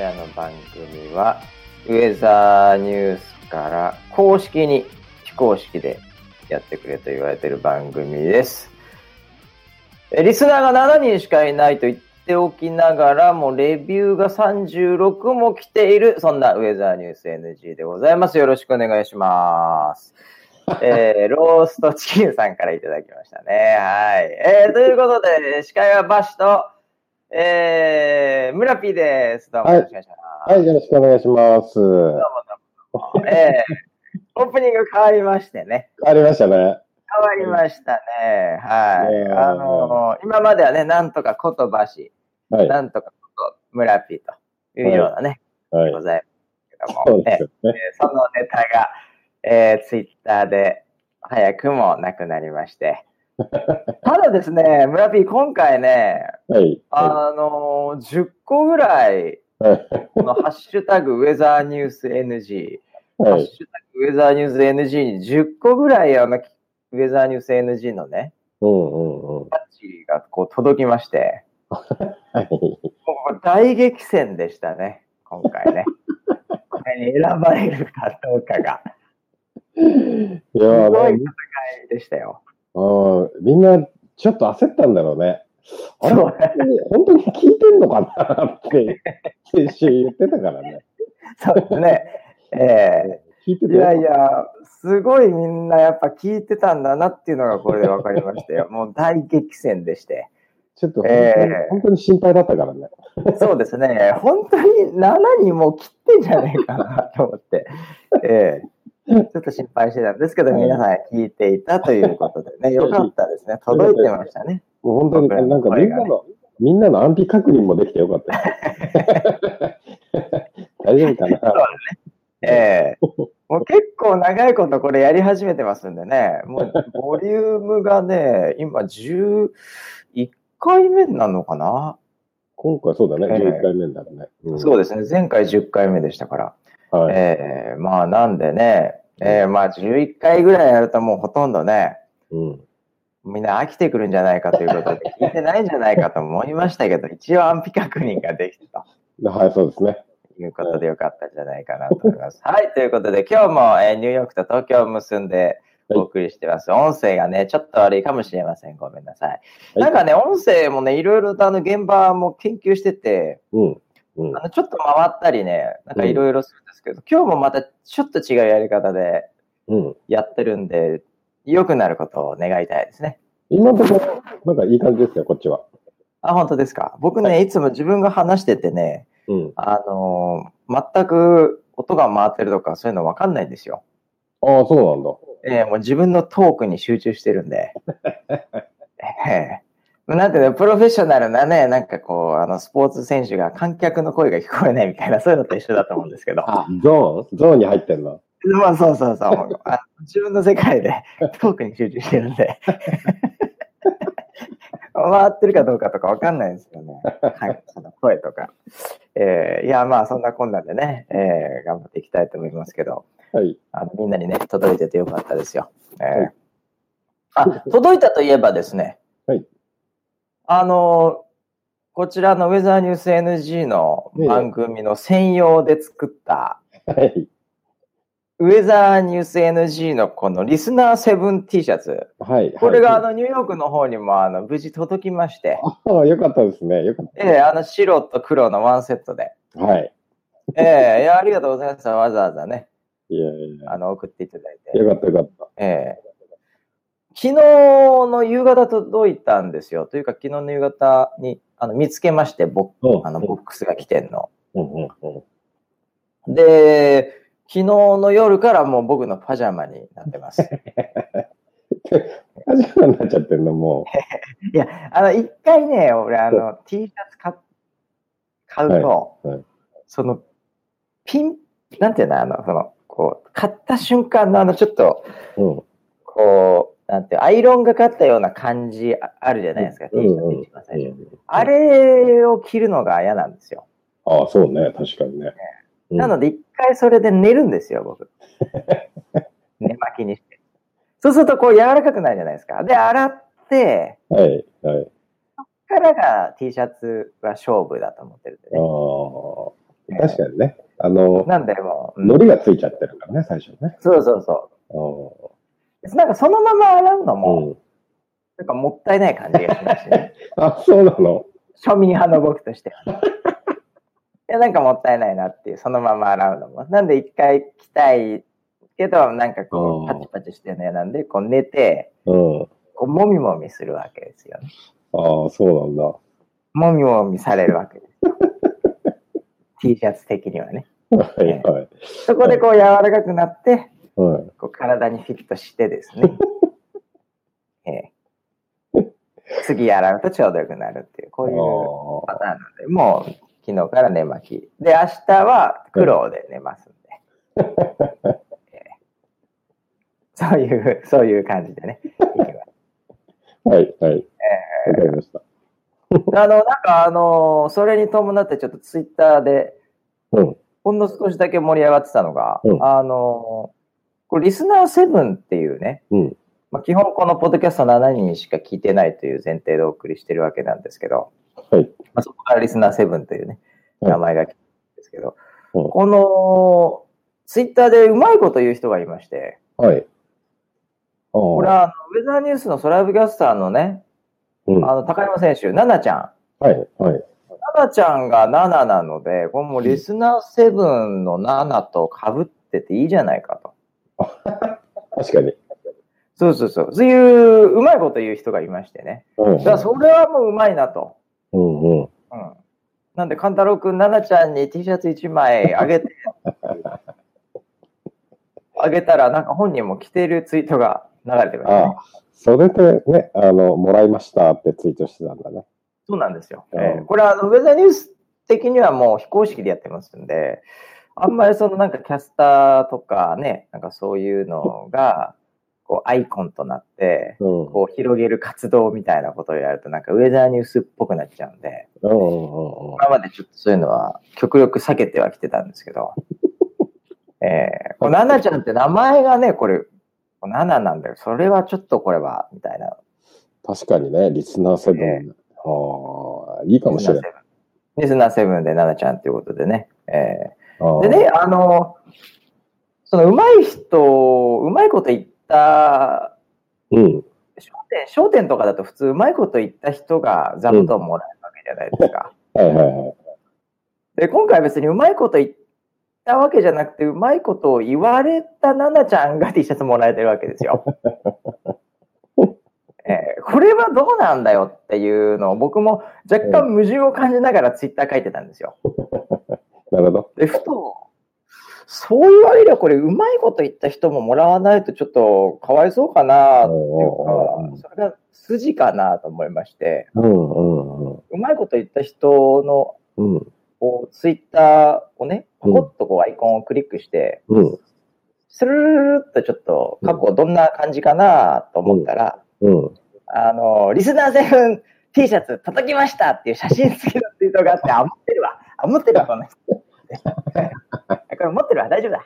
はい、こちらの番組は、ウェザーニュースから公式に非公式でやってくれと言われている番組です。えリスナーが7人しかいないと言っておきながらも、レビューが36も来ている、そんなウェザーニュース NG でございます。よろしくお願いします。えー、ローストチキンさんからいただきましたね。はい。えー、ということで、司会はバシと、えー、村 P です。どうもよろしくお願いします。はい、よろしくお願いします。どうもどうも。えー、オープニング変わりましてね。ありましたね。変わりましたね。はい。あのー今まではね、なんとかことばし、はい。なんとかこと村 P というようなね、はいご。ざいますけども、そそのネタが、えー、ツイッターで早くもなくなりまして。ただですね、村 P 今回ね、はい。はあのー10個ぐらい。このハッシュタグウェザーニュース NG、ハはい。ッシュタグウェザーニュース NG に10個ぐらいあのウェザーニュース NG のね、うんうんうん。バッチがこう届きまして、はい。大激戦でしたね、今回ね。これに選ばれるかどうかが。いやすごーい戦いでしたよ。あーみんなちょっと焦ったんだろうね。あれ本当に聞いてんのかなって先週言ってたからね。そうですね。え聞いていやいや、すごいみんなやっぱ聞いてたんだなっていうのがこれで分かりましたよ。もう大激戦でして。ちょっと本当に,、ええ本当に心配だったからね。そうですね。本当に7人もう切ってんじゃねえかなと思って。ええちょっと心配してたんですけど、皆さん聞いていたということでね、よかったですね。届いてましたね。もう本当になんかみんなの、みんなの安否確認もできてよかったよ。大丈夫かな？ええもう結構長いことこれやり始めてますんでね、もうボリュームがね、今11回目なのかな、今回そうだね、ええ11回目だね。うんそうですね。前回10回目でしたから。はい。ええまあなんでね、ええまあ11回ぐらいやるともうほとんどね、うん。みんな飽きてくるんじゃないかということで、聞いてないんじゃないかと思いましたけど、一応安否確認ができたはい、そうですね。ということでよかったんじゃないかなと思います。はい、ということで今日も、えーニューヨークと東京を結んでお送りしてます。音声がね、ちょっと悪いかもしれません。ごめんなさい。はいなんかね、音声もね、いろいろとあの現場も研究してて、うん。うんあ。のちょっと回ったりね、なんかいろいろするんですけど、今日もまたちょっと違うやり方でうん。やってるんで、良くなることを願いたいですね。今のところ、なんかいい感じですよ、こっちは。あ、本当ですか？僕ね、い、つも自分が話しててね、うん。あのー全く音が回ってるとかそういうの分かんないんですよ。ああ、そうなんだ。ええもう自分のトークに集中してるんで。ええなんていうの、プロフェッショナルなね、なんかこう、あの、スポーツ選手が観客の声が聞こえないみたいな、そういうのと一緒だと思うんですけど。あ、ゾーンゾーンに入ってんの？まあ、そうそうそう。あ自分の世界で トークに集中してるんで。回ってるかどうかとかわかんないんですよね。はい、その声とか。えーいや、まあ、そんなこんなでね、えー頑張っていきたいと思いますけど、はい。あのみんなにね、届いててよかったですよ。えーはいあ、届いたといえばですね、はいあのこちらのウェザーニュース NG の番組の専用で作った、はい。ウェザーニュース NG のこのリスナーセブン T シャツ。はい。これがあはいのニューヨークの方にもあの無事届きまして、ああ、よかったですね。よかっええあの白と黒のワンセットで。た。はい。ええいやありがとうございます。わざわざね、いやいやあの送っていただいて。よかったよかった。ええ昨日の夕方届いたんですよ。というか昨日の夕方にあの見つけまして、ボうんあのボックスが来てんの。で、昨日の夜からもう僕のパジャマになってます。カジュアルになっちゃってんの、も いや、あの、一回ね、俺、あの、T シャツ買買うと、はいはいその、ピン、なんていうの、あの、その、こう、買った瞬間のあの、ちょっと、う。うん。こう、なんてアイロンがかったような感じああるじゃないですか、T シャツ一番最初。あれを着るのが嫌なんですよ。ああ、そうね。確かにね。うんなので、一回それで寝るんですよ、僕。寝巻きにして。そうすると、こう、柔らかくなるじゃないですか。で、洗って、はい。はい。からが T シャツは勝負だと思ってるんでね。ああ。確かにね。あの、なんでもう、うん海苔がついちゃってるからね、最初ね。そうそうそう。なんかそのまま洗うのうも、ん。なんかもったいない感じがしますしね。あ、そうなの？庶民派の僕としては。いや、なんかもったいないなっていう、そのまま洗うのも。なんで一回着たいけど、なんかこうパチパチしてるの嫌なんで、こう寝て、うん。こう、もみもみするわけですよね。ああ、そうなんだ。もみもみされるわけですよ。T シャツ的にはね。はいはい。そこでこう柔らかくなって、はい。こう体にフィットしてですね。ええ次洗うとちょうどよくなるっていう、こういうパターンなんで、もう昨日から寝巻き。で、明日は苦労で寝ますんで。ええそういう、そういう感じでね。はいはい。わかりました。あの、なんかあの、それに伴ってちょっとツイッターで、うん。ほんの少しだけ盛り上がってたのが、うんあの、これリスナー7っていうね、うん。まあ、基本このポッドキャスト7人しか聞いてないという前提でお送りしてるわけなんですけど、はい。まあ、そこからリスナー7というね、はい名前が来たんですけど、うんこのツイッターでうまいこと言う人がいまして、はい。これはあのウェザーニュースのソライブキャスターのね、うん。はあの高山選手、ナナちゃん。い。はい。ナナちゃんが7なので、これもうリスナー7の7と被ってていいじゃないかと。確かに。そうそうそう。そういううまいこと言う人がいましてね。うん。だからそれはもううまいなと。うんうん。うん。なんで、勘太郎くん、奈々ちゃんに T シャツ1枚あげて、あげたら、なんか本人も着てるツイートが流れてましたねあ。あ。それでね、あの、もらいましたってツイートしてたんだね。そうなんですよ。うんえーこれはあの、ウェザーニュース的にはもう非公式でやってますんで、あんまりそのなんかキャスターとかね、なんかそういうのが、こうアイコンとなって、うん。こう広げる活動みたいなことをやると、なんかウェザーニュースっぽくなっちゃうんで。今までちょっとそういうのは極力避けてはきてたんですけど、えー、これナナちゃんって名前がね、これ、ナナなんだよ。それはちょっとこれは、みたいな。確かにね、リスナーセブン。ああ、いいかもしれない。リスナーセブンでナナちゃんということでね。えあー、あでね、あの、その上手い人、うまいこと言った、うん。商店、商店とかだと普通うまいこと言った人が座布団もらえるわけじゃないですか。はいはいはい。で、今回別にうまいこと言ったわけじゃなくて、うまいことを言われたナナちゃんが T シャツもらえてるわけですよ。えーこれはどうなんだよっていうのを僕も若干矛盾を感じながらツイッター書いてたんですよ。なるほど。で、ふと、そう言われりゃこれうまいこと言った人ももらわないとちょっとかわいそうかなっていううんうんうんか、それが筋かなと思いまして、うんうんうん。うまいこと言った人のうん。こう、ツイッターをね、ポコッとこうアイコンをクリックして、うん。スルルっとちょっと過去どんな感じかなと思ったら、うん。あの、リスナーセブン T シャツ叩きましたっていう写真付きのツイートがあって、あ、持ってるわ。あ、持ってるわ、この人。これ持ってるわ、大丈夫だ。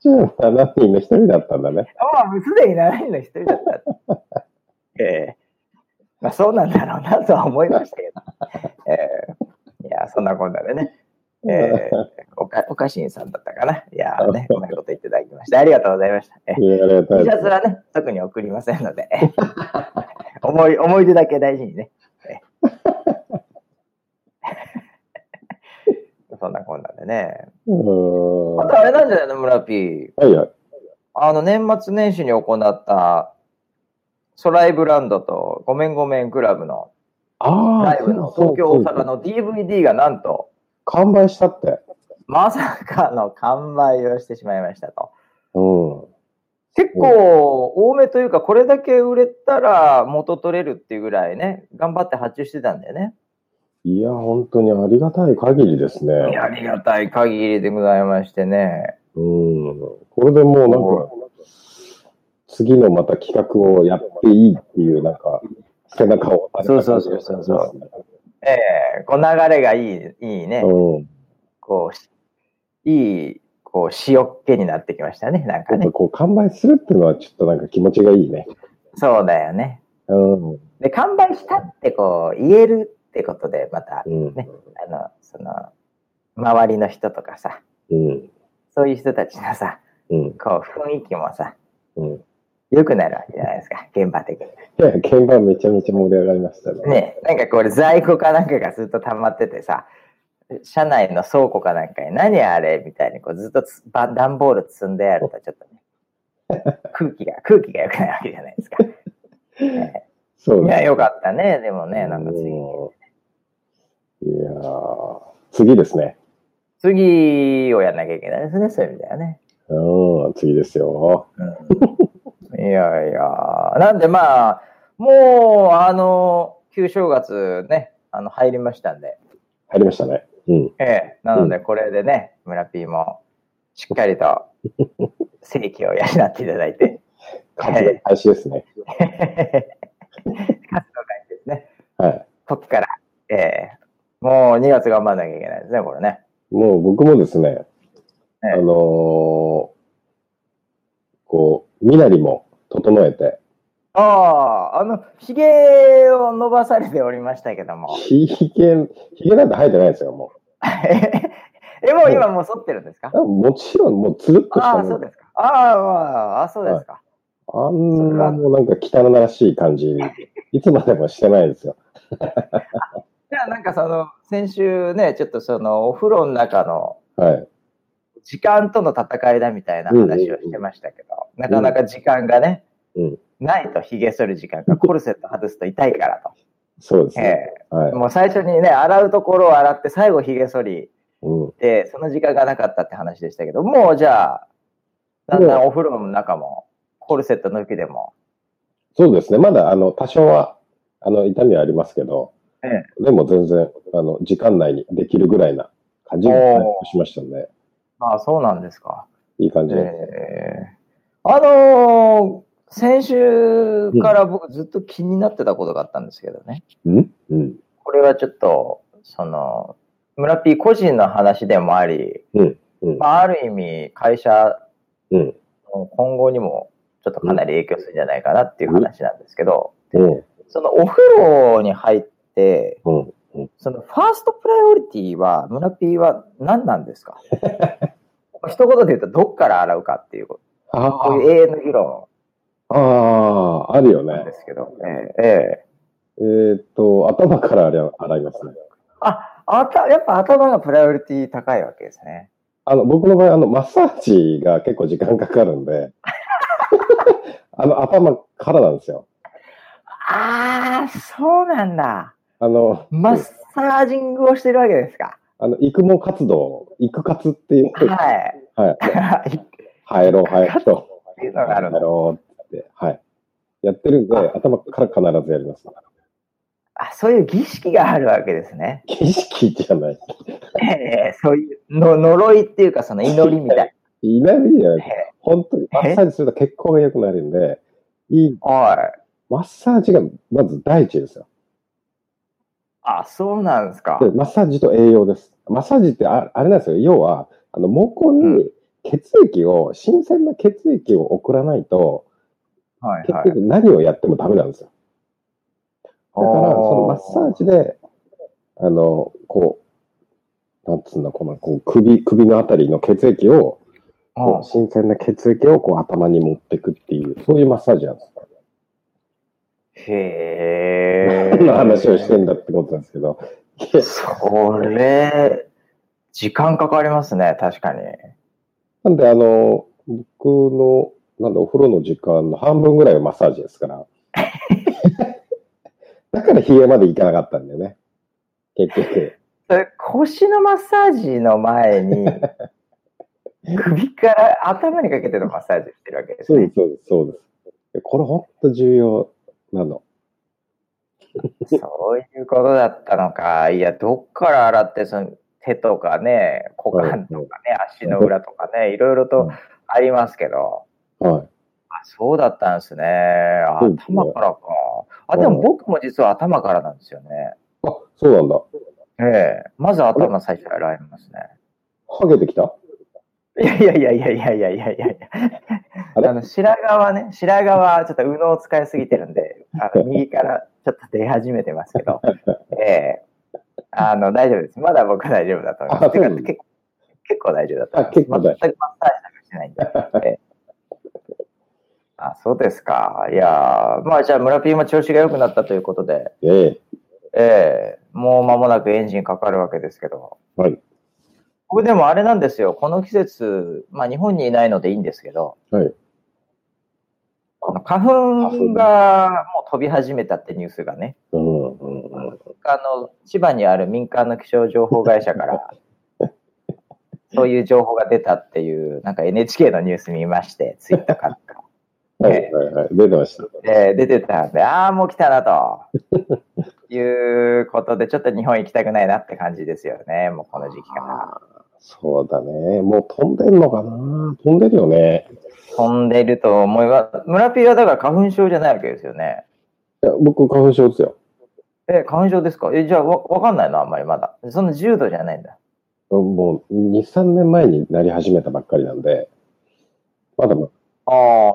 じゃあ、7人の一人だったんだね。もうすでに7人の一人だった。ええまあそうなんだろうなとは思いましたけど。ええいや、そんなこんなでね。ええおか、おかしんさんだったかな。いやね、うまいこと言っていただきまして、ありがとうございました。ええいやありがとうございますはね、特に送りませんので、ええ思い、思い出だけ大事にね。ええそんなこんなでね。あとあれなんじゃないの、村 P。はいはい。あの、年末年始に行った、ソライブランドとごめんごめんクラブのライブの東京、大阪の DVD がなんと、完売したって。まさかの完売をしてしまいましたと。うん。結構多めというか、これだけ売れたら元取れるっていうぐらいね、頑張って発注してたんだよね。いや、本当にありがたい限りですね。ありがたい限りでございましてね。うん。これでもうなんか、次のまた企画をやっていいっていう、なんか、背中を押された感じがしますねそうそうええこう流れがいい、いいね。うん。こうし、いい、こう、塩っ気になってきましたね、なんかね。こう、完売するっていうのはちょっとなんか気持ちがいいね。そうだよね。うん。で、完売したってこう言えるってことで、またうん。ね、あの、その、周りの人とかさ、うん。そういう人たちのさ、うん。こう雰囲気もさ、うん。良くなるわけじゃないですか、現場的に。いや、現場めちゃめちゃ盛り上がりましたね。ね、なんかこれ在庫かなんかがずっと溜まっててさ、車内の倉庫かなんかに何あれみたいにこうずっとつば段ボール積んであるとちょっとね、空気が、空気が良くないわけじゃないですか。ね そういや、よかったね、でもね、なんか次。うんいやー次ですね。次をやんなきゃいけないですね、そういう意味ではね。うん、次ですよ。うん、いやいや、なんでまあ、もう、あの、旧正月ね、あの、入りましたんで、入りましたね。うん。ええ、なので、これでね、村 P も、しっかりと、正規を養っていただいて、活動開始ですね。活動開始ですね。はい。こっから、ええ、もう2月頑張んなきゃいけないですね、これね。もう僕もですね、ええあのーこう、身なりも整えて、ああ、あの、髭を伸ばされておりましたけども。ひげ、ひげなんて生えてないですよ、も え、もう今もう剃ってるんですか？う。もちろん、もうつるっとしたああ、そうですか。ああ、まあ、あそうですか。あんなもうなんか汚らしい感じに、いつまでもしてないですよ。じゃあなんかその、先週ね、ちょっとその、お風呂の中のはい。時間との戦いだみたいな話をしてましたけど、なかなか時間がね、うんないと髭剃る時間が コルセット外すと痛いからと。そうですえね。はいえ。もう最初にね、洗うところを洗って最後髭剃りうん。で、その時間がなかったって話でしたけど、もうじゃあ、だんだんお風呂の中も、コルセット抜きでも、そうですね。まだ、あの、多少は、あの、痛みはありますけど、えでも全然、あの、時間内にできるぐらいな感じにしましたんで、まあそうなんですか。いい感じで。ええあのー先週から僕ずっと気になってたことがあったんですけどね。うん？うん。これはちょっと、その、村 P 個人の話でもあり、うんうんまあ、ある意味会社うん。の今後にもちょっとかなり影響するんじゃないかなっていう話なんですけど、うん。そのお風呂に入って、うん。そのファーストプライオリティは、村 P は何なんですか？一言で言うと、どっから洗うかっていうこと。あこういう永遠の議論あ、ああ、あるよねで。すけど、えええええーっと、頭から洗い洗いますね。あ、あた、やっぱ頭がプライオリティ高いわけですね。あの、僕の場合、あの、マッサージが結構時間かかるんで、あの、頭からなんですよ。ああ、そうなんだ。あの、マッサージングをしてるわけですか？あの、育毛活動、育活っていう、はい。はい。っ入ろう、入ろうと。ていうのがある入の。ろうって、はい。やってるんで、あ頭から必ずやります。あ、そういう儀式があるわけですね。儀式じゃない。ええそういうの呪いっていうか、その祈りみたい。いないじゃない。え本当に、マッサージすると血行が良くなるんで、いい、えはい。マッサージがまず第一ですよ。あ、そうなんですか。で、マッサージと栄養です。マッサージってああれなんですよ。要は、あの、毛根うに血液を、新鮮な血液を送らないと、結はいはい。局何をやってもダメなんですよ。だから、そのマッサージで、あの、こう、なんつうんだ、この、こう首、首のあたりの血液を、こう新鮮な血液をこう頭に持っていくっていう、そういうマッサージなんです。へえ。何の話をしてんだってことなんですけど。それ、時間かかりますね、確かに。なんで、あの、僕の、なんだ、お風呂の時間の半分ぐらいがマッサージですから。だから冷えまで行かなかったんだよね。結局。それ腰のマッサージの前に、首から頭にかけてのマッサージしてるわけですねそうです、。そうです、そうです。これ本当重要なの。そういうことだったのか。いや、どっから洗って、その手とかね、股間とかね、足の裏とかね、いろいろとありますけど、はい。あそうだったんですね。頭からか。あ、でも僕も実は頭からなんですよね。あ、そうなんだ。ええまず頭最初洗いますね。ハゲてきた？いやいやいやいやいやいやいやいや。あの、白髪はね、白髪はちょっと右脳を使いすぎてるんで、あの 右からちょっと出始めてますけど、ええあの、大丈夫です。まだ僕は大丈夫だと思います。てか結構結構大丈夫だと思います。全くマッサージなんかしてないんで。ええあ、そうですか。いやーまあじゃあ村 P も調子が良くなったということで、ええええもう間もなくエンジンかかるわけですけど。はい。僕でもあれなんですよ。この季節、まあ日本にいないのでいいんですけど、はい。花粉がもう飛び始めたってニュースがね、うんうんうん。あの、千葉にある民間の気象情報会社から、そういう情報が出たっていう、なんか NHK のニュース見まして、ツイッターかなんか。はいはいはい。出てました。で、出てたんで、ああ、もう来たなと。いうことで、ちょっと日本行きたくないなって感じですよね、もうこの時期から。そうだね。もう飛んでんのかな？飛んでるよね。飛んでると思います。村ピーはだから花粉症じゃないわけですよね。いや僕、花粉症ですよ。え、花粉症ですか？え、じゃあわ、わかんないのあんまりまだ。その重度じゃないんだ。もう、2、3年前になり始めたばっかりなんで、まだまああ。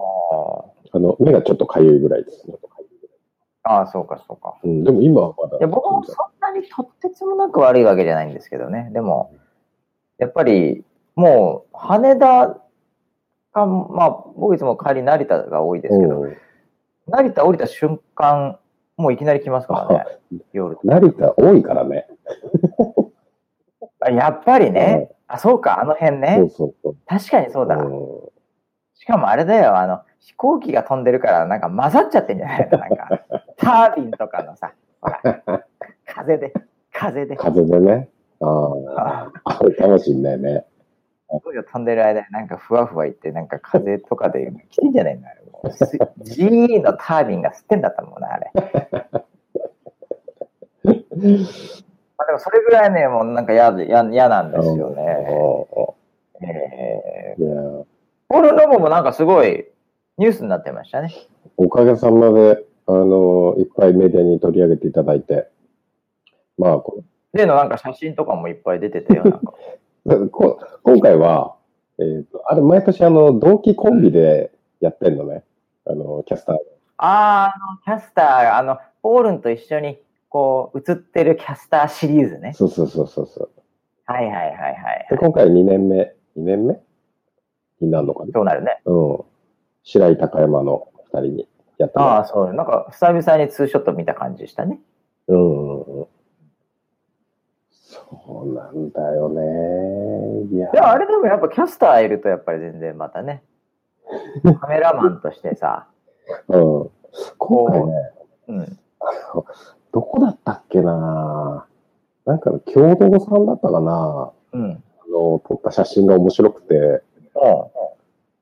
あの、目がちょっとかゆいぐらいですね。ああ、そうか、そうか。うん、でも今はまだ。いや、僕もそんなにとってつもなく悪いわけじゃないんですけどね。でも、やっぱり、もう、羽田か、まあ、僕いつも帰り成田が多いですけど、うん成田降りた瞬間、もういきなり来ますからね、夜。成田多いからね。あ やっぱりね、あ、そうか、あの辺そねう。そうそう。確かにそうだ。うんしかもあれだよ、あの、飛行機が飛んでるから、なんか混ざっちゃってんじゃないの？なんか、タービンとかのさ、ほら、風で、風で、風でね。ああ、あれかもしんないね。飛行機が飛んでる間になんかふわふわいって、なんか風とかで来てんじゃないのあれ GE のタービンが吸ってんだったもんな、あれ。まあでもそれぐらいね、もうなんか嫌なんですよね。えー、ポール・ロボもなんかすごいニュースになってましたね。おかげさまで、あの、いっぱいメディアに取り上げていただいて、まあ、こ例のなんか写真とかもいっぱい出てたよ、なんか。こ今回は、えっ、と、あれ、毎年、あの、同期コンビでやってんのね。あの、キャスター。あー、あの、キャスター、あの、ポールンと一緒に、こう、映ってるキャスターシリーズね。そうそうそうそうそう。はいはいはいはい、で、今回2年目、2年目になるのかな？そうなるね。うん。白井高山の2人にやってもらああ、そう。なんか、久々にツーショット見た感じでしたね。うんうんうん。そうなんだよね。いや。あれでもやっぱキャスターいるとやっぱり全然またね、カメラマンとしてさ、うん。今回ね、うん。どこだったっけななんか、共同さんだったかなうん。あの、撮った写真が面白くて、お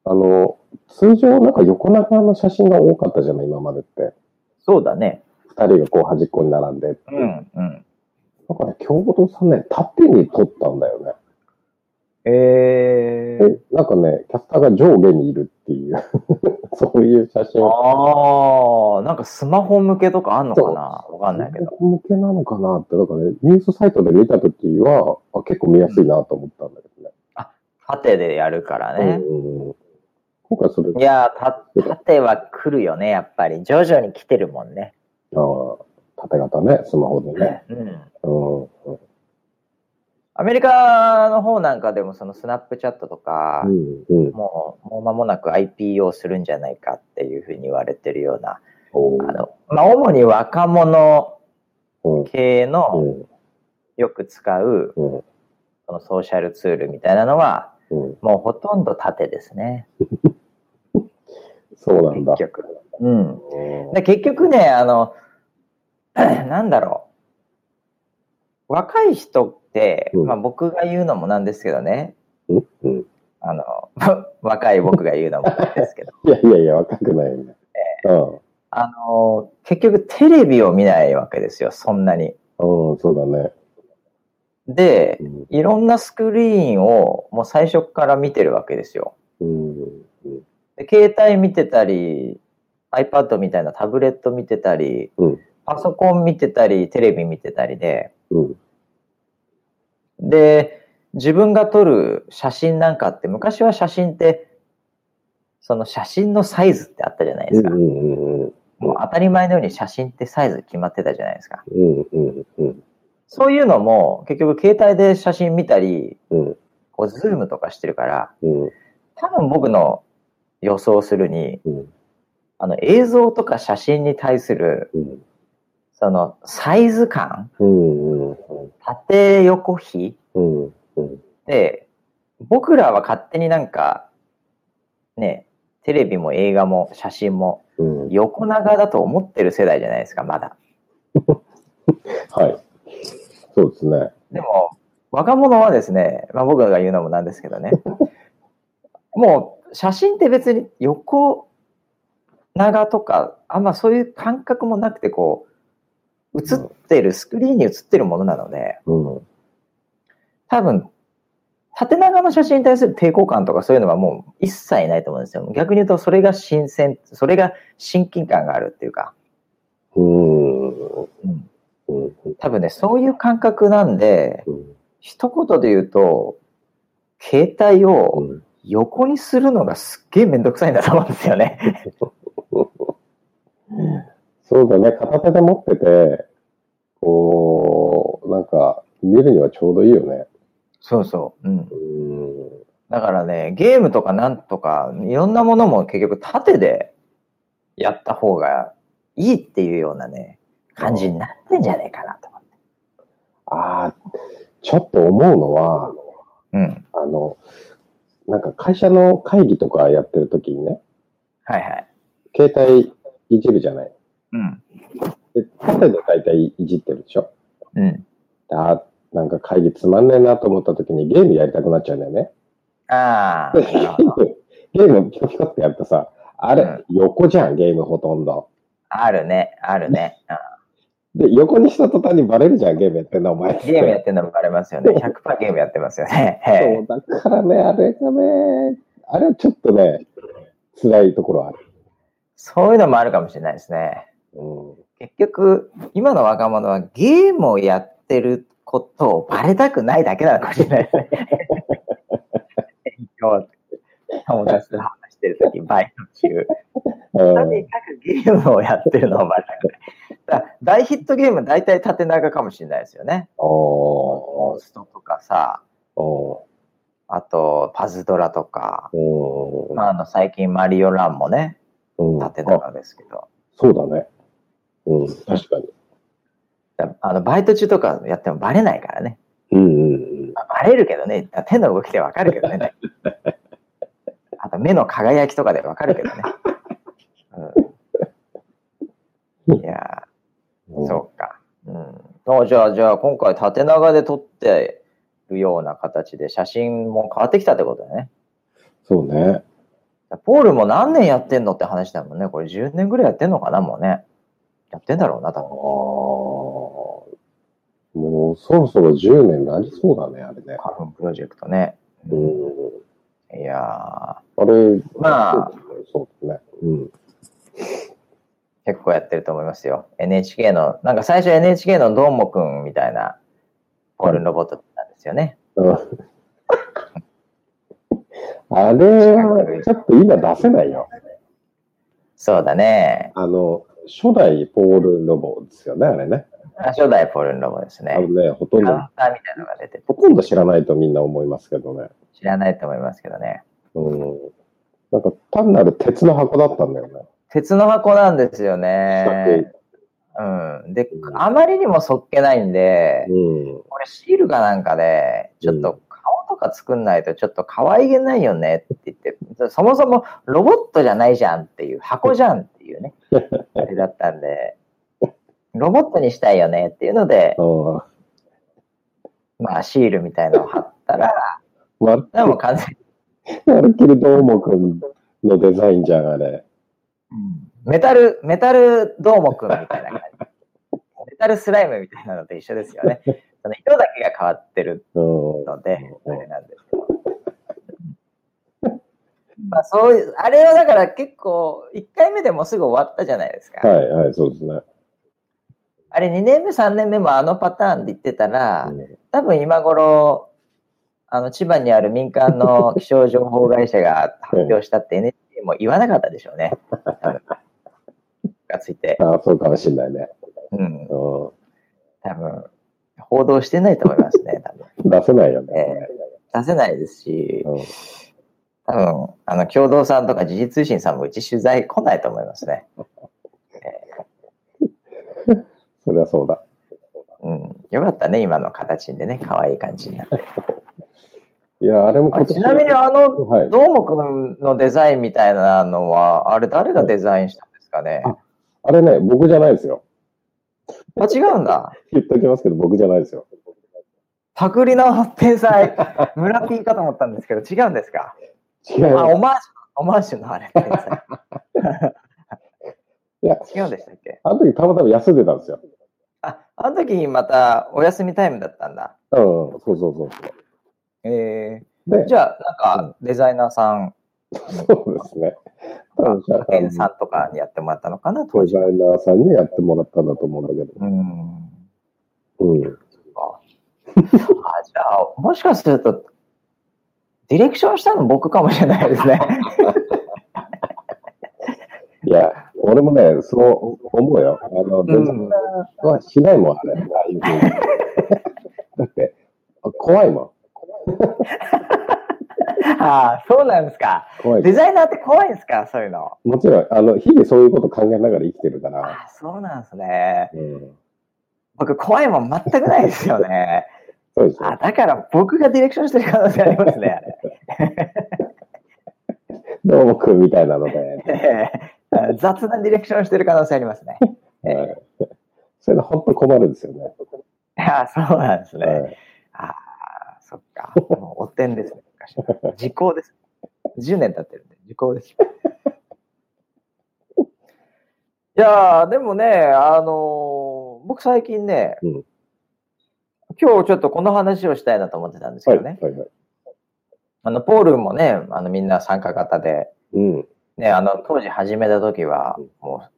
あの、通常なんか横長の写真が多かったじゃない、今までって。そうだね。二人がこう端っこに並んでって。うん、うん。だから、共同さんね、縦に撮ったんだよね。えー。で、なんかね、キャスターが上下にいるっていう、そういう写真をああ、なんかスマホ向けとかあんのかな？わかんないけど。向けなのかなって、だからね、ニュースサイトで見たときはあ、結構見やすいなと思ったんだけどね。縦でやるからね。うんうん今回それ、いやーた、縦は来るよね、やっぱり。徐々に来てるもんね。ああ縦型ね、スマホでね。うん。うん。うんアメリカの方なんかでもそのスナップチャットとか、うん。もう、もう間もなく IPO するんじゃないかっていうふうに言われてるような、おあの、まあ、主に若者うん。う系のん。よく使う、うん。そのソーシャルツールみたいなのは、うん。もうほとんど縦ですね。そうなんだ。結局。うん。うんで結局ね、あの、なんだろう。若い人って、うんまあ僕が言うのもなんですけどね、うん？うん。あの、若い僕が言うのもなんですけど、いやいやいや、若くないよね。あの、結局テレビを見ないわけですよ、そんなに。うん。うん、そうだね。でう、ん。いろんなスクリーンをもう最初から見てるわけですよ。うん。で携帯見てたり、iPad みたいなタブレット見てたり、うんパソコン見てたり、テレビ見てたりで、うん。で、自分が撮る写真なんかって、昔は写真って、その写真のサイズってあったじゃないですか。うん。うん。もう当たり前のように写真ってサイズ決まってたじゃないですか。うんうんうんそういうのも結局携帯で写真見たり、うんこうズームとかしてるから、うん多分僕の予想するに、うんあの映像とか写真に対するうんそのサイズ感、うんうん縦横比うんうんで、僕らは勝手になんか、ね、テレビも映画も写真もうん横長だと思ってる世代じゃないですか、まだ。はい。そうですね。でも、若者はですね、まあ僕が言うのもなんですけどね、もう写真って別に横長とか、あんまそういう感覚もなくて、こう、映ってる、スクリーンに映ってるものなので、うん。多分、縦長の写真に対する抵抗感とかそういうのはもう一切ないと思うんですよ。逆に言うと、それが新鮮、それが親近感があるっていうか。多分ね、そういう感覚なんで、うん。一言で言うと、携帯を横にするのがすっげえめんどくさいんだと思うんですよね。そうだね。片手で持ってて、こう、なんか、見るにはちょうどいいよね。そうそう。うん。うん。だからね、ゲームとかなんとか、いろんなものも結局縦でやった方がいいっていうようなね、感じになってんじゃねえかなと思って。ああ、ちょっと思うのは、うん。あの、なんか会社の会議とかやってる時にね、はいはい。携帯いじるじゃない。うん。で、縦で大体いじってるでしょ。うん。あーなんか会議つまんねえなと思った時にゲームやりたくなっちゃうんだよね。ああ。ゲームピコピコってやるとさ、あれ、うん横じゃん、ゲームほとんど。あるね、あるね。うんで、横にした途端にバレるじゃん、ゲームやってんの、お前。ゲームやってるのもバレますよね。100%ゲームやってますよね。そう、だからね、あれがね、あれはちょっとね、辛いところある。そういうのもあるかもしれないですね。うん。結局、今の若者はゲームをやってることをバレたくないだけなのかもしれないですね。友達と話してるとき、バイト中。うんとにかくゲームをやってるのをバレたくない。大ヒットゲーム大体縦長かもしれないですよね。モおンストとかさ、あとパズドラとか、まあ、あの最近マリオランもね、うん縦長ですけど。そうだね。うん、確かに。だあのバイト中とかやってもバレないからね。うんうんうん。まあバレるけどね、手の動きでわかるけどね。あと目の輝きとかでわかるけどね。うん、いやー、そうか。うん。あじゃあ、じゃあ今回縦長で撮ってるような形で写真も変わってきたってことだね。そうね。ポールも何年やってんのって話だもんね。これ10年ぐらいやってんのかな、もうね。やってんだろうな、多。分。もうそろそろ10年なりそうだね、あれね。花粉プロジェクトね。うん。いやあれ、まあそうだね。うん。ー、結構やってると思いますよ。NHK の、なんか最初 NHK のどーもくんみたいなポールロボットなんですよね。うんあれは、ちょっと今出せないよ。そうだね。あの、初代ポールロボですよね、あれね。あ初代ポールロボですね。あのね、ほとんど、カウンターみたいなのが出ててほとんど知らないとみんな思いますけどね。知らないと思いますけどね。うん。なんか単なる鉄の箱だったんだよね。鉄の箱なんですよね。うん。で、あまりにもそっけないんで、うん。これシールかなんかで、ちょっと顔とか作んないとちょっと可愛げないよねって言って、そもそもロボットじゃないじゃんっていう、箱じゃんっていうね、あれだったんで、ロボットにしたいよねっていうので、うん。まあシールみたいのを貼ったら、まるでも完全にまるっきりどーもくんのデザインじゃん、あれ。メタル、メタルどーもくんみたいな感じ。メタルスライムみたいなのと一緒ですよね。その色だけが変わってるうん。ので、あれなんです。まあそういう、あれはだから結構、1回目でもうすぐ終わったじゃないですか。はい、はい、そうですね。あれ2年目、3年目もあのパターンで言ってたら、うん多分今頃、あの、千葉にある民間の気象情報会社が発表したって NHK も言わなかったでしょうね。がついて、ああ、そうかもしれないね。うん、う多分、報道してないと思いますね、多分。ん。出せないよね。え出せないですし、うん多分、あの、共同さんとか時事通信さんもうち取材来ないと思いますね。それはそうだ。うん。よかったね、今の形でね、可愛い感じになって。いや、あれもちなみにあの、はい。どーもくんのデザインみたいなのは、あれ誰がデザインしたんですかね？ああれね、僕じゃないですよ。あ、違うんだ。言っときますけど、僕じゃないですよ。パクリの天才、村 P かと思ったんですけど、違うんですか？あ、違います。オマージュ、オマージュのあれ。いや、違うんでしたっけ？あの時たまたま休んでたんですよ。あ、あの時にまたお休みタイムだったんだ。うん、そうそうそうそえう。でー、、じゃあ、なんか、デザイナーさん、そうですね。派遣さんとかにやってもらったのかな、当時。デザイナーさんにやってもらったんだと思うんだけど。うん。うん。あ、じゃあ、もしかすると、ディレクションしたの僕かもしれないですね。いや、俺もね、そう思うよ。あの、デザイナーはしないもん、あれ。だって、怖いもん。ああ、そうなんですか。怖いデ。ザイナーって怖いんですかそういうの。もちろん、あの、日々そういうこと考えながら生きてるから。あそうなんですね。うん。僕、怖いもん全くないですよね。そうですよあ、。だから僕がディレクションしてる可能性ありますね、あれ。どうもくんみたいなので。ええ雑なディレクションしてる可能性ありますね。はいそういうの本当困るんですよね。あそうなんですね。はいああ、そっか。もうおってんですね。時効です。10年経ってるんで、時効です。いやー、でもね、あのー僕最近ね、うん今日ちょっとこの話をしたいなと思ってたんですけはい。どね。はい。はい。あの、ポールもね、あの、みんな参加型で、うん。ね、あの、当時始めた時はうん、もう、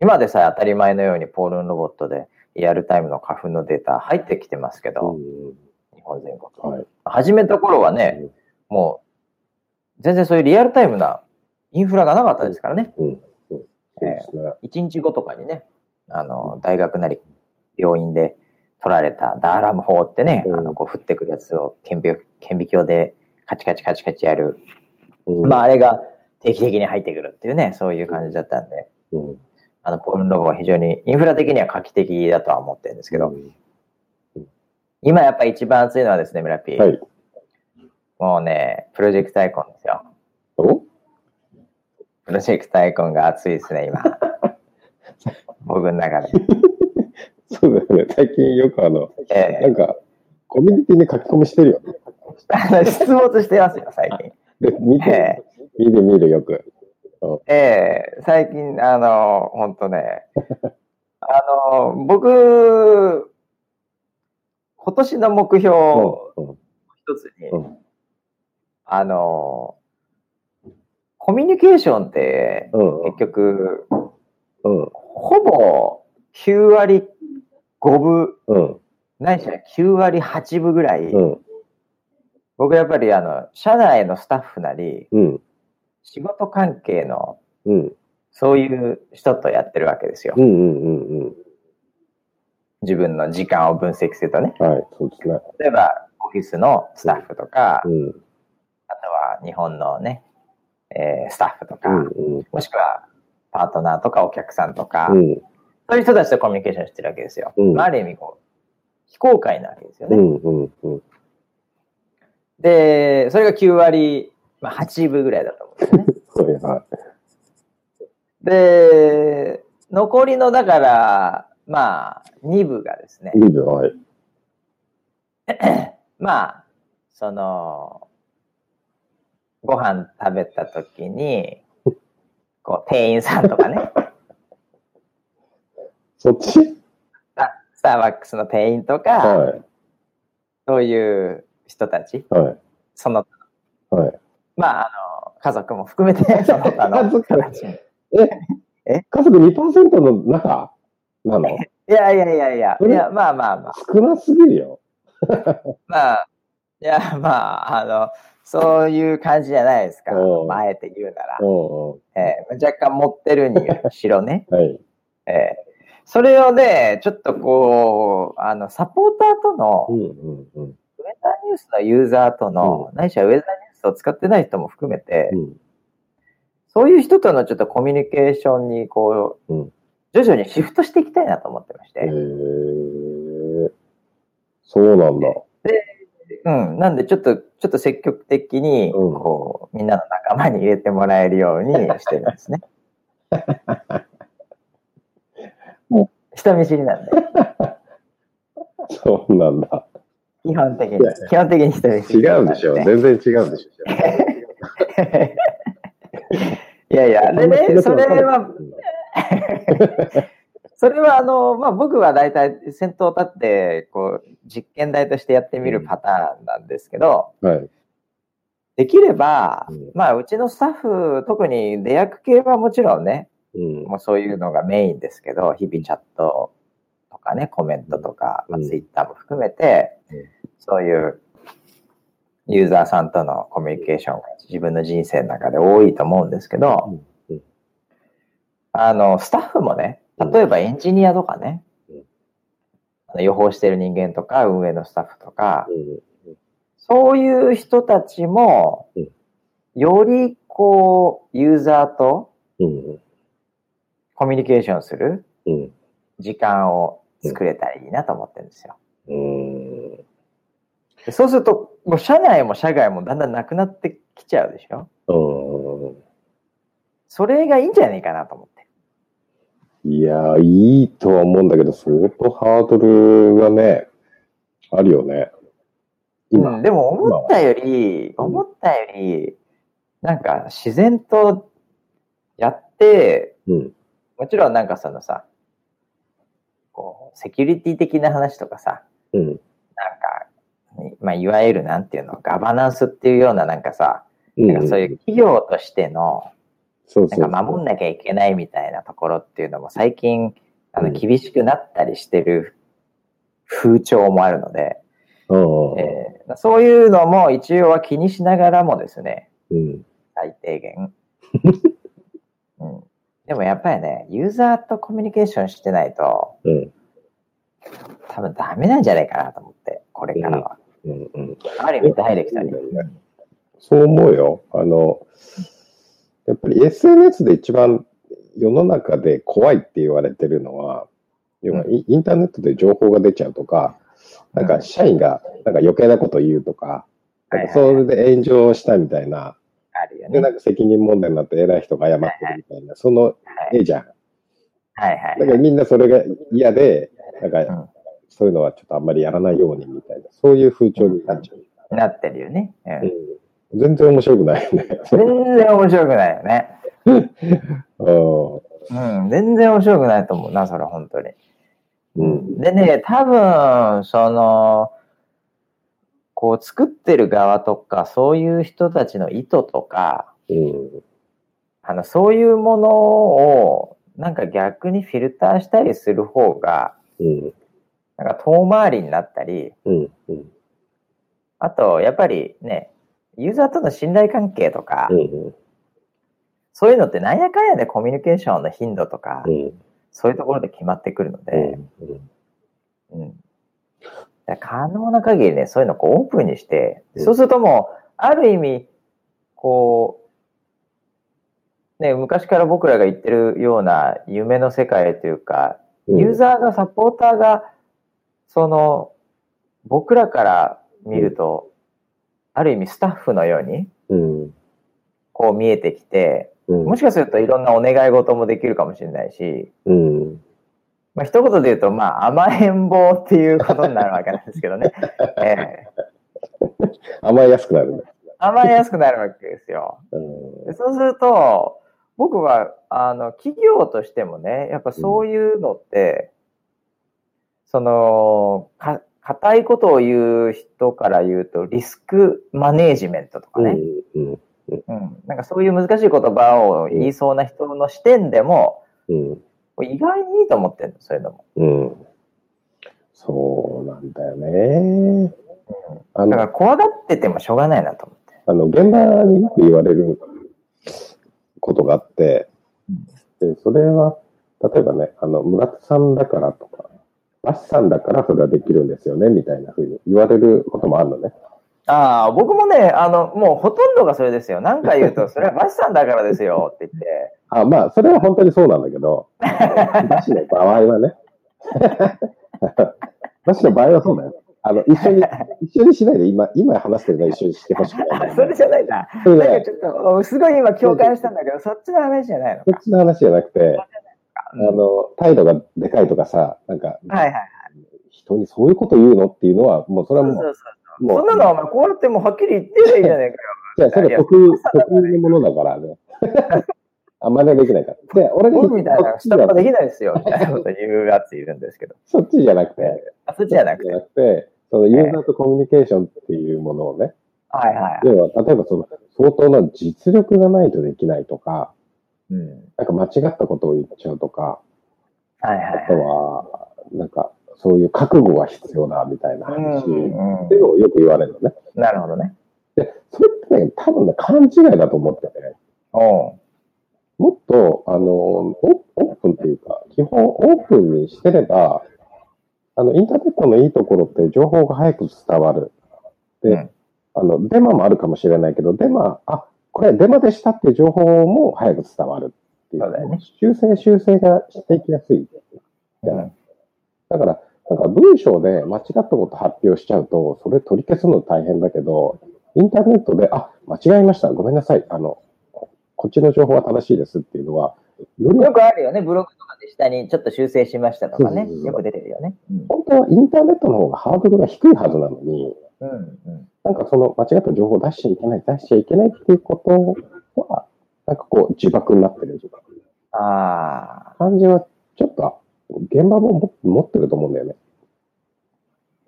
今でさえ当たり前のようにポールンロボットでリアルタイムの花粉のデータ入ってきてますけど、うん日本全国。はい。始めた頃はね、もう、全然そういうリアルタイムなインフラがなかったですからね。うん。そうですね。1日後とかにね、あの、大学なり病院で取られたダーラム砲ってね、うんあの、こう降ってくるやつを顕微顕微鏡でカチカチカチカチやる。うんまあ、あれが定期的に入ってくるっていうね、そういう感じだったんで、うん。あの、ポールンロボは非常にインフラ的には画期的だとは思ってるんですけど、今やっぱ一番熱いのはですね、村 P。はい。もうね、プロジェクトアイコンですよ。お？プロジェクトアイコンが熱いですね、今。僕の中で。そうだよね。最近よくあの、えなんか、コミュニティに書き込みしてるよね。え出没してますよ、最近。で、見てえ、見る見るよく。ええ最近、あの、ほんとね、あの、僕、今年の目標一つに、うんあの、コミュニケーションって、うん。結局、うん。ほぼ9割5分、うん。ないしは9割8分ぐらい、うん。僕やっぱりあの、社内のスタッフなり、うん。仕事関係の、うん。そういう人とやってるわけですよう。ん。うん。うん。自分の時間を分析するとね。はい。そうですね。例えば、オフィスのスタッフとか、うん。あとは日本のね、えースタッフとか、うん。うん。もしくはパートナーとかお客さんとか、うん。そういう人たちとコミュニケーションしてるわけですよ。うんまあ、ある意味こう、非公開なわけですよね。うん。うん。うん。で、それが9割、まあ、8分ぐらいだと思うんですよね。はい。はい。で、残りの、だから、まあ、2部がですね、いいよ。はい。まあ、その、ご飯食べた時に、こう、店員さんとかね、そっち？あスターバックスの店員とか、はい。そういう人たち、はい。その、はい。まあ、あの、家族も含めて、その他の家族？ええ？家族2%の中？なの？やいやいやいや、それ？いや、まあまあまあ、少なすぎるよ。まあ、いや、まあ、あの、そういう感じじゃないですか。ああえて言うなら。えー若干持ってるにしろね。はい。えーそれをね、ちょっとこう、あの、サポーターとの、うんウェ。ザーニュースのユーザーとの、ないしはウェザーニュースを使ってない人も含めて、うんそういう人とのちょっとコミュニケーションに、こう、うん徐々にシフトしていきたいなと思ってまして。へえ。そうなんだ。うん。なんで、ちょっと、ちょっと積極的に、うんこう、みんなの仲間に入れてもらえるようにしてるんですね。人見知りなんで、そうなんだ。基本的に。基本的に人見知違りなんうでしょ。ね全然違うでしょ。いやいや、でね、それは、うんそれはあの、まあ、僕は大体先頭立って、こう、実験台としてやってみるパターンなんですけど、はい。できればうん、まあ、うちのスタッフ、特に出役系はもちろんね、うん。もうそういうのがメインですけど、日々チャットとかね、コメントとか、まあ、うん。ツイッターも含めてうん、そういうユーザーさんとのコミュニケーションが自分の人生の中で多いと思うんですけど、あの、スタッフもね、例えばエンジニアとかねうん、あの予報してる人間とか、運営のスタッフとか、うん。そういう人たちもうん、よりこう、ユーザーとうん。コミュニケーションするうん。時間を作れたらいいなと思ってるんですよ。うん。でそうすると、もう社内も社外もだんだんなくなってきちゃうでしょ？うん。それがいいんじゃないかなと思って。いや、いいとは思うんだけど、相当ハードルがね、あるよね。今。うん、でも思ったより、うん思ったより、なんか自然とやって、うん。もちろんなんかそのさ、こう、セキュリティ的な話とかさ、うん。なんか、まあ、いわゆるなんていうの、ガバナンスっていうようななんかさ、なんかそういう企業としての、そうそう。なんか守んなきゃいけないみたいなところっていうのも最近、あの、うん厳しくなったりしてる風潮もあるので、うん。えーそういうのも一応は気にしながらもですね、うん。最低限。うん、でもやっぱりね、ユーザーとコミュニケーションしてないと、うん。多分ダメなんじゃないかなと思って、これからは。うん。うん。ある意味ダイレクトに。そう思うよ。あの、やっぱり SNS で一番世の中で怖いって言われてるのは、要はイインターネットで情報が出ちゃうとか、なんか社員がなんか余計なこと言うとか、なんかそれで炎上したみたいな、で、あるよね。なんか責任問題になって偉い人が謝ってるみたいな、そのはい絵じゃん。はいはいだからみんなそれが嫌で、なんかうんそういうのはちょっとあんまりやらないようにみたいな、そういう風潮になっちゃう。なってるよね。うんうん、全然面白くないよね。全然面白くないよね。うんうん、全然面白くないと思うな、それ本当に。うんでね、多分、その、こう作ってる側とか、そういう人たちの意図とか、うん。あの、そういうものを、なんか逆にフィルターしたりする方が、うん。なんか遠回りになったり、うんうん。あと、やっぱりね、ユーザーとの信頼関係とか、うんそういうのってなんやかんやでコミュニケーションの頻度とか、うん。そういうところで決まってくるのうで、ん。うん。可能な限りね、そういうのをこうオープンにして、うん。そうするともう、ある意味、こう、ね、昔から僕らが言ってるような夢の世界というか、うん。ユーザーが、サポーターが、その、僕らから見ると、ある意味スタッフのように、うん。こう見えてきて、うん。もしかするといろんなお願い事もできるかもしれないし、うんまあ、一言で言うと、まあ、甘えん坊っていうことになるわけなんですけどね。ええ甘えやすくなるんだ。甘えやすくなるわけですよ。うんでそうすると、僕は、あの、企業としてもね、やっぱそういうのって、その、か、硬いことを言う人から言うと、リスクマネージメントとかね、うんうん、なんかそういう難しい言葉を言いそうな人の視点でも、うん意外にいいと思ってるの、そういうのも。うんそうなんだよね。あだからの、怖がっててもしょうがないなと思って。あの、現場によく言われることがあって、で、それは、例えばね、あの、村田さんだからとか、バシさんだからそれはできるんですよね、みたいなふうに言われることもあるのね。ああ、僕もね、あの、もうほとんどがそれですよ。何回言うと、それはバシさんだからですよって言って。あ、まあ、それは本当にそうなんだけど、バシの場合はね、バシの場合はそうだよ。あの、一緒に、一緒にしないで、今、今話してるのは一緒にしてほしくないそれじゃないんだ。それでなんかちょっと、すごい今共感したんだけど、そっちの話じゃないのか。そっちの話じゃなくて、あうんの、態度がでかいとかさ、なんか、はいはい。人にそういうこと言うのっていうのは、もうそれはもう、そんなのはお前こうやってもうはっきり言ってりゃいいじゃないかよ。じゃあそれは得意、得意なものだからね。あんまりできないから。で、俺が僕みたいな下っ端できないですよ、みたいなこと言うやついるんですけど。そっちじゃなくて、あ、そっちじゃなくて。なくて、そのユーザーとコミュニケーションっていうものをね、はいはい。要は、例えばその、相当な実力がないとできないとか、うん。なんか間違ったことを言っちゃうとか、はいあとはいはは、なんか、そういう覚悟が必要だみたいない。話、っうんていうのをよく言われるのね。なるほどね。で、それってね、多分ね、勘違いだと思ってて、おうもっと、あの、オオープンっていうか、基本オープンにしてれば、あの、インターネットのいいところって情報が早く伝わる。で、うんあの、デマもあるかもしれないけど、デマ、あ、これデマでしたっていう情報も早く伝わるっていう。そうだよね修正修正がしていきやすい。じゃないうんだから、なんか文章で間違ったこと発表しちゃうと、それ取り消すの大変だけど、インターネットで、あ、間違えました。ごめんなさい。あの、ここっちの情報は正しいですっていうのは、よりよくあるよね。ブログとかで下にちょっと修正しましたとかねよく出てるよね。うん本当はインターネットの方がハードルが低いはずなのに、うんうん。なんかその間違った情報を出しちゃいけない、出しちゃいけないっていうことは、なんかこう自爆になってるああ。感じは、ちょっと現場もも持ってると思うんだよね。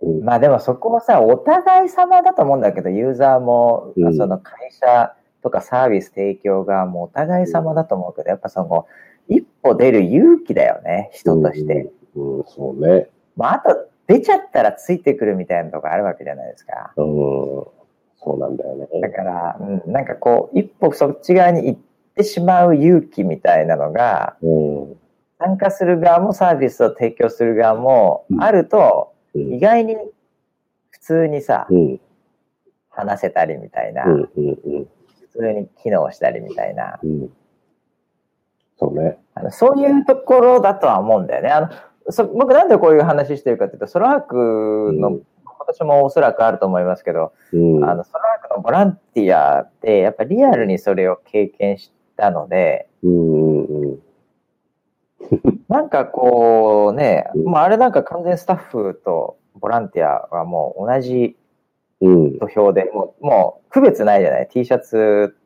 うん。まあでもそこはさ、お互い様だと思うんだけど、ユーザーも、うんその会社とかサービス提供側もお互い様だと思うけど、やっぱその、一歩出る勇気だよね、人として。うん、うんそうね。まああと、出ちゃったらついてくるみたいなとこあるわけじゃないですか。うん。そうなんだよね。だから、うん、なんかこう、一歩そっち側に行ってしまう勇気みたいなのが、うん。参加する側もサービスを提供する側もうんあると、うん意外に普通にさ、うん。話せたりみたいな。普通に機能したりみたいな、うん。そうね。あのそういうところだとは思うんだよね。あのそ僕なんでこういう話してるかっていうと、ソロワークの、うん今年もおそらくあると思いますけど、うん。あのソロワークのボランティアって、やっぱリアルにそれを経験したので、うん。うん。なんかこうね、うんもうあれなんか完全スタッフとボランティアはもう同じうん。土俵で、もうもう区別ないじゃない ?T シャツ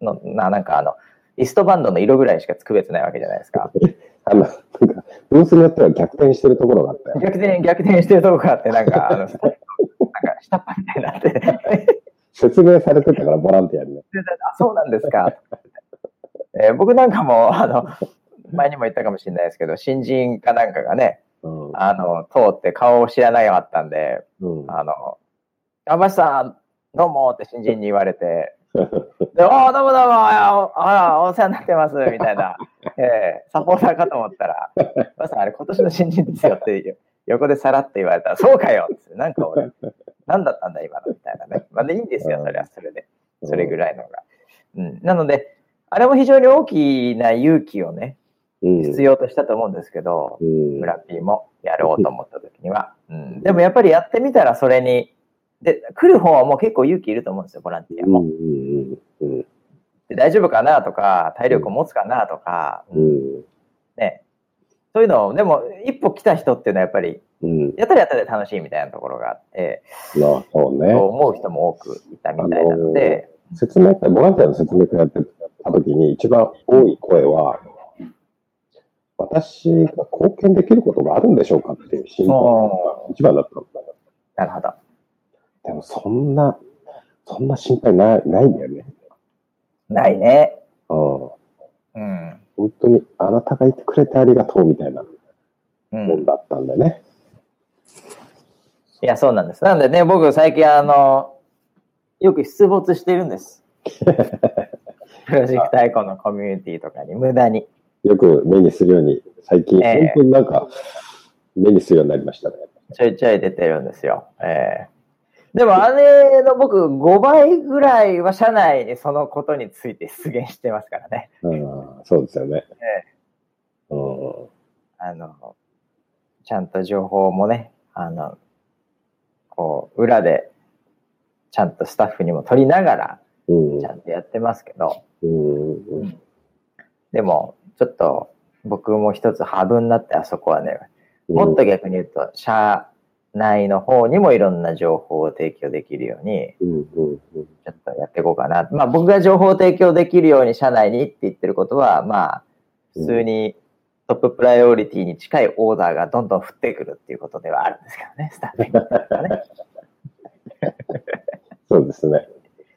の、ななんかあの、リストバンドの色ぐらいしか区別ないわけじゃないですか。あの、なんか、ブースによっては逆転してるところがあったよ。逆転、逆転してるとこがあって、なんか、あの、なんか下っ端みたいになって、説明されてたから、ボランティアにね。あ、そうなんですか。えー僕なんかも、あの、前にも言ったかもしれないですけど、新人かなんかがね、うん。あの、通って顔を知らなかったんで、うん。あの、あばしさん、どうもって新人に言われて、で、おーどうもどうも、ああ、お世話になってます、みたいな、えーサポーターかと思ったら、まさん、あれ今年の新人ですよって、横でさらって言われたら、そうかよって、なんか俺、なんだったんだ今のみたいなね。まあ、でいいんですよ、それはそれで。それぐらいのが。うん。なので、あれも非常に大きな勇気をね、うん。必要としたと思うんですけど、うん。村 P もやろうと思った時には。うん。でもやっぱりやってみたらそれに、で、来る方はもう結構勇気いると思うんですよ、ボランティアうん。も。で大丈夫かなとか、体力持つかなとか、うん。ね。そういうのを、でも一歩来た人っていうのはやっぱり、うん。やったらやったで楽しいみたいなところがあって、まあ、そうね。思う人も多くいたみたいなので、説明会、ボランティアの説明会やってた時に一番多い声は、私が貢献できることがあるんでしょうかっていう心配が一番だったんだ。なるほど。でもそんな、そんな心配ないないんだよね。ないね。うん。うん。本当にあなたがいてくれてありがとうみたいなうん。もんだったんだよね。いや、そうなんです。なんでね、僕最近あの、よく出没してるんです。プロジェクトアイコンのコミュニティとかに無駄に。よく目にするように、最近、ええ本当になんか、目にするようになりましたね。ちょいちょい出てるんですよ。ええでも、あれの僕、5倍ぐらいは社内にそのことについて出現してますからね。うん、そうですよね。えうん。あの、ちゃんと情報もね、あの、こう、裏で、ちゃんとスタッフにも取りながら、うんちゃんとやってますけど、うん。でも、ちょっと、僕も一つハブになって、あそこはね、もっと逆に言うと、社内の方にもいろんな情報を提供できるように。ちょっとやっていこうかな。まあ僕が情報を提供できるように社内にって言ってることは、まあ、普通にトッププライオリティに近いオーダーがどんどん降ってくるっていうことではあるんですけどね、スタッフね。そうですね。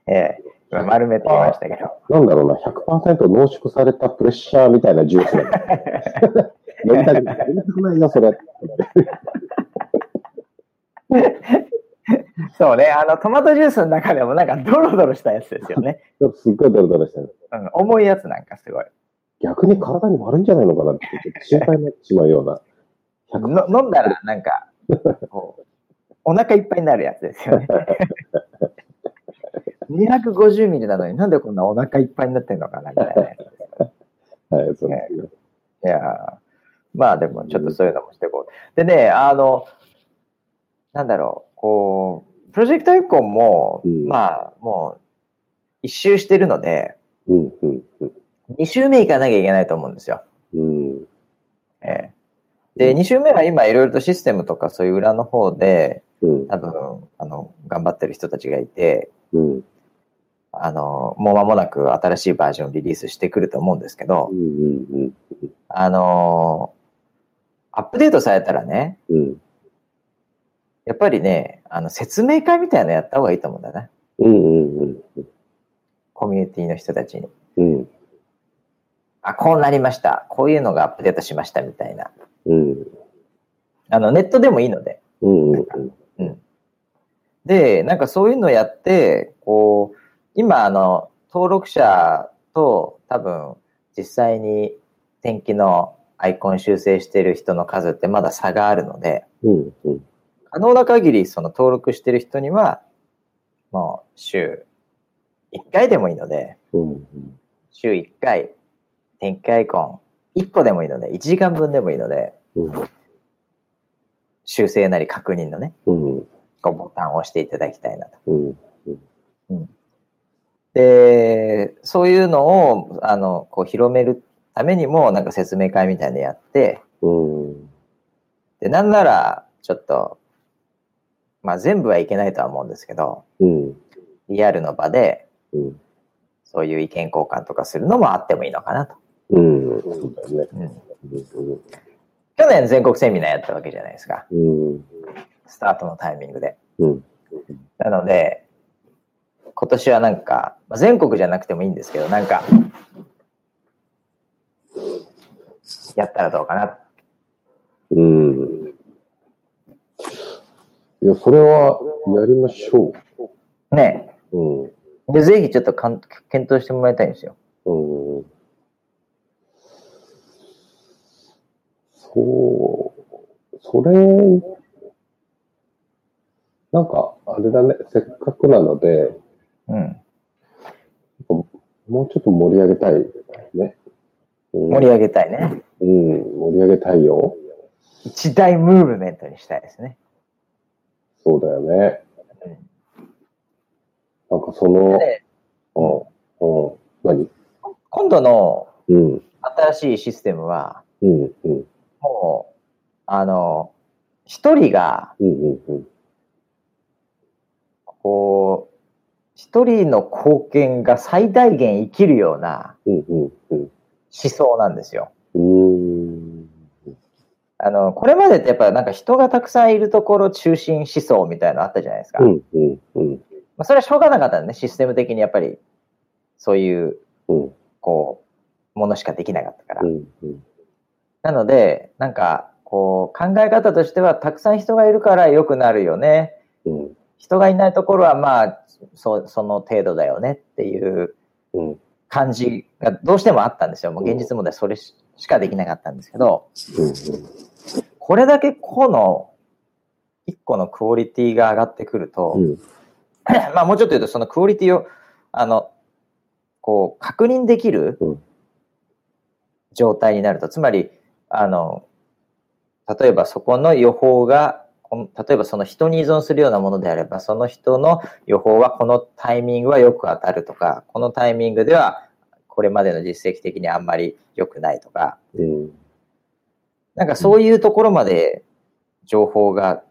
ええ今丸めてましたけど。なんだろうな、100%濃縮されたプレッシャーみたいなジュース飲みたくない、飲みたくないよ、それ。そうね、あの、トマトジュースの中でもなんかドロドロしたやつですよね。すっごいドロドロしてる。うん、重いやつなんかすごい。逆に体に悪いんじゃないのかなって、ちょっと心配になってしまうような。の飲んだらなんか、お腹いっぱいになるやつですよね。250ミリなのになんでこんなお腹いっぱいになってんのかなみたいな。はい、そうですね。いやーまあでもちょっとそういうのもしていこう。でね、あの、なんだろう、こう、プロジェクトアイコンも、うんまあもう一周してるので、うん、うん、うん。2周目行かなきゃいけないと思うんですよ。うん、ええで、2周目は今いろいろとシステムとかそういう裏の方で、うん、多分、あの、頑張ってる人たちがいて、うん、あの、もう間もなく新しいバージョンをリリースしてくると思うんですけどう、ん、あの、アップデートされたらね、うん、やっぱりね、あの、説明会みたいなのやった方がいいと思うんだよね。コミュニティの人たちに。うん、あ、こうなりました。こういうのがアップデートしましたみたいな。うん、あの、ネットでもいいので。で、なんかそういうのやって、こう、今、あの、登録者と多分、実際に天気のアイコン修正してる人の数ってまだ差があるので、うん、うん、可能な限りその登録してる人には、もう週1回でもいいので、うん、週1回、天気アイコン1個でもいいので、1時間分でもいいので、うん、修正なり確認のね、うん、ボタンを押していただきたいなと。うん、で、そういうのを、あの、こう広めるためにも、なんか説明会みたいなのやって、うん、で、なんなら、ちょっと、まあ全部はいけないとは思うんですけど、うん、リアルの場で、うん、そういう意見交換とかするのもあってもいいのかなと。うん、そうだよね。うん、去年全国セミナーやったわけじゃないですか。うん、スタートのタイミングで。うん、なので、今年はなんか、まあ全国じゃなくてもいいんですけど、なんか、やったらどうかな。うん。いや、それはやりましょねう。うん。で、ぜひちょっとかん検討してもらいたいんですよ。うんそう、それ、なんか、あれだね、せっかくなので、うん。もうちょっと盛り上げたいね。うん、盛り上げたいね。うん、盛り上げたいよ。一大ムーブメントにしたいですね。そうだよね。うんなんかその、でうん、うん、何？今度のうん、新しいシステムは、うん、うん、もう、あの、一人が、うん、うん、うん。こう、一人の貢献が最大限生きるような。思想なんですよ。うーん。あの、これまでってやっぱなんか人がたくさんいるところ中心思想みたいなのあったじゃないですか。うん、うん、うん、まあ、それはしょうがなかったんね。システム的にやっぱり、そういう、うん、こう、ものしかできなかったから。うん、うん。なので、なんか、こう、考え方としては、たくさん人がいるから良くなるよね。うん、人がいないところはまあ、そその程度だよねっていううん。感じがどうしてもあったんですよ。もう現実問題それししかできなかったんですけど、うん。これだけ個の一個のクオリティが上がってくると、うん。まあもうちょっと言うとそのクオリティを、あの、こう確認できるうん状態になると、つまり、あの、例えばそこの予報が、例えばその人に依存するようなものであれば、その人の予報はこのタイミングはよく当たるとか、このタイミングではこれまでの実績的にあんまり良くないとか、うん。なんかそういうところまで情報が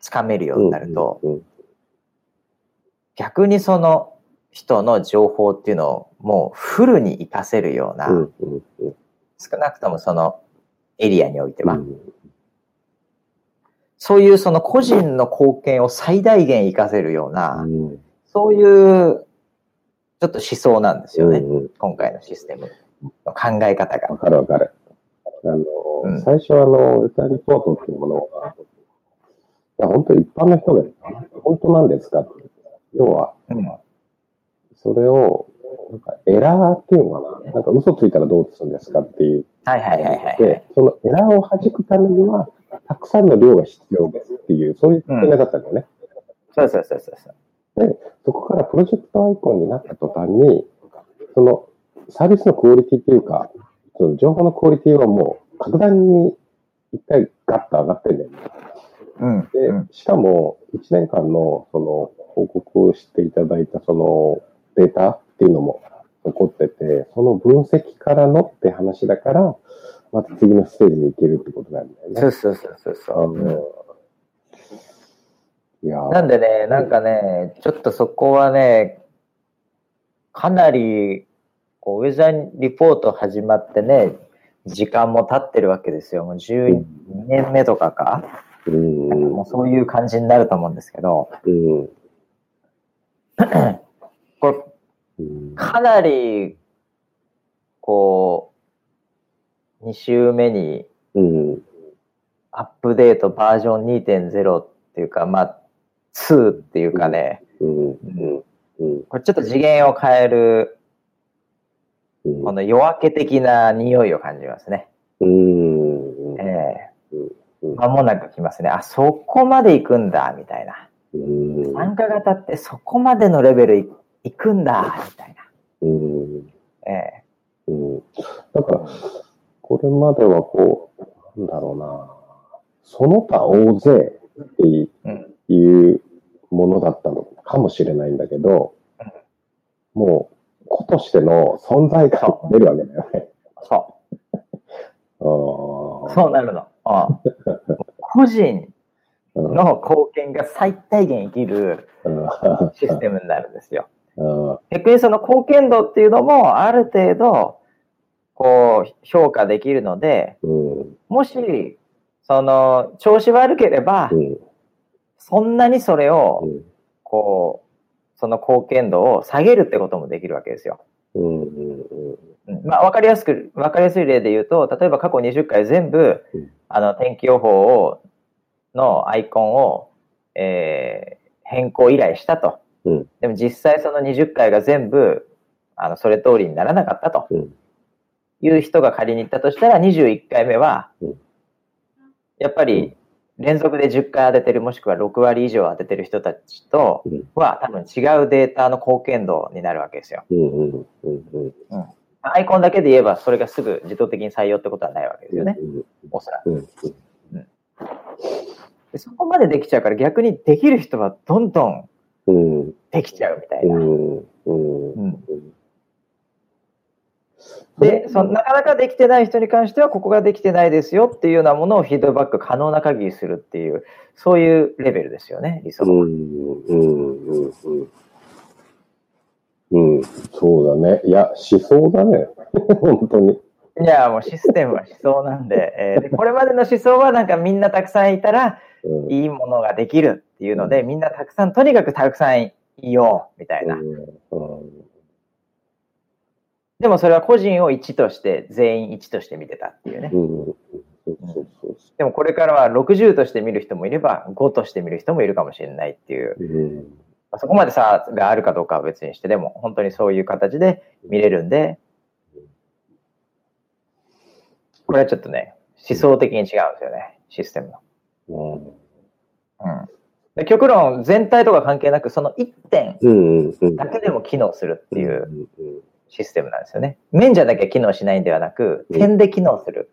つかめるようになると、うん。逆にその人の情報っていうのをもうフルに活かせるような、うん。うん。少なくともそのエリアにおいては、うんそういうその個人の貢献を最大限活かせるような、うん。そういうちょっと思想なんですよね。うん。今回のシステムの考え方が。わかるわかる。あの、うん最初あの、ウェザーリポートっていうものが、いや本当一般の人が、本当なんですかって要は、うんそれを、なんかエラーっていうのかななんか嘘ついたらどうするんですかっていう。はいはいはいはいはいで。、そのエラーを弾くためには、たくさんの量が必要ですっていう、そういう考えだったよね。そうそうそうそうそう。そこからプロジェクトアイコンになった途端に、そのサービスのクオリティっていうか、その情報のクオリティはもう格段に一回ガッと上がってんだよね。うん。で、うんしかも1年間のその報告をしていただいたそのデータっていうのも残ってて、その分析からのって話だから、また次のステージに行けるってことなんだよね。そうそうそうそういやーなんでね、なんかね、ちょっとそこはね、かなり、こう、ウェザーリポート始まってね、時間も経ってるわけですよ。もう12年目とかか。うんもうそういう感じになると思うんですけど、うんこれ、うんかなり、こう、2週目にうん。アップデートバージョン2.0っていうか、まあ、2っていうかね、これちょっと次元を変える、うん。この夜明け的な匂いを感じますね。う間もなく来ますね。あ、そこまで行くんだ、みたいな。うん。参加型ってそこまでのレベルい行くんだ、みたいな。うん。ええ。うん。だから、これまではこう、なんだろうな、その他大勢っていうものだったのかもしれないんだけど、もう、子としての存在感が出るわけだよね。そあう。そうなるの。うん個人うんの貢献が最大限生きるシステムになるんですよ。うん逆にその貢献度っていうのもある程度、こう、評価できるので、うん。もし、その、調子悪ければう、ん。そんなにそれをう、ん。こう、その貢献度を下げるってこともできるわけですよ。うんまあ、わかりやすく、わかりやすい例で言うと、例えば過去20回全部うん、あの、天気予報を、のアイコンを、えー変更依頼したと。うん。でも実際その20回が全部、あの、それ通りにならなかったと。うんいう人が仮に言ったとしたら、21回目はうん、やっぱり連続で10回当ててる、もしくは6割以上当ててる人たちとうん。は、多分違うデータの貢献度になるわけですよ。アイコンだけで言えば、それがすぐ自動的に採用ってことはないわけですよね。おそらく。そこまでできちゃうから、逆にできる人はどんどんうん。できちゃうみたいな。うんでその、なかなかできてない人に関しては、ここができてないですよっていうようなものをフィードバック可能な限りするっていう、そういうレベルですよね、理想は。うんうんうんうんうん、そうだね。いや、思想だね。本当に。いや、もうシステムは思想なんで、えーでこれまでの思想はなんかみんなたくさんいたらうんいいものができるっていうので、みんなたくさん、とにかくたくさんいようみたいな。うんでもそれは個人を1として、全員1として見てたっていうね。でもこれからは60として見る人もいれば、5として見る人もいるかもしれないっていう、うん。まあそこまで差があるかどうかは別にして、でも本当にそういう形で見れるんで、これはちょっとね、思想的に違うんですよね、システムの。うん。うん。で極論、全体とか関係なく、その1点。だけでも機能するっていううん。システムなんですよね。面じゃなきゃ機能しないんではなく、うん点で機能する。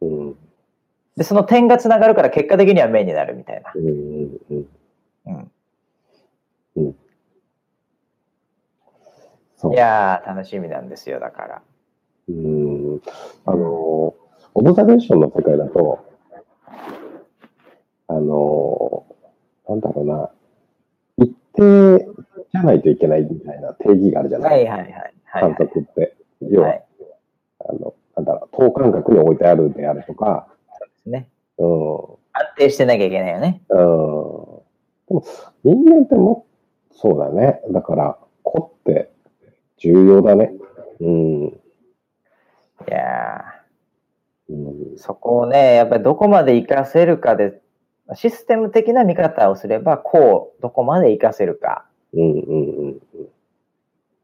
うん。で、その点がつながるから結果的には面になるみたいな。い。やー、楽しみなんですよ、だから。うん。あの、オブザベーションの世界だと、あの、なんだろうな、一定じゃないといけないみたいな定義があるじゃなはいいはいはい。はい、監督って。要は、はい。あの、なんだろう、等間隔に置いてあるであるとか、そうですね。うん。安定してなきゃいけないよね。うん。でも、人間っても、そうだね。だから、個って重要だね。うん。いやうんー、そこをね、やっぱりどこまで活かせるかで、システム的な見方をすれば、こう、どこまで活かせるか。うんうんうん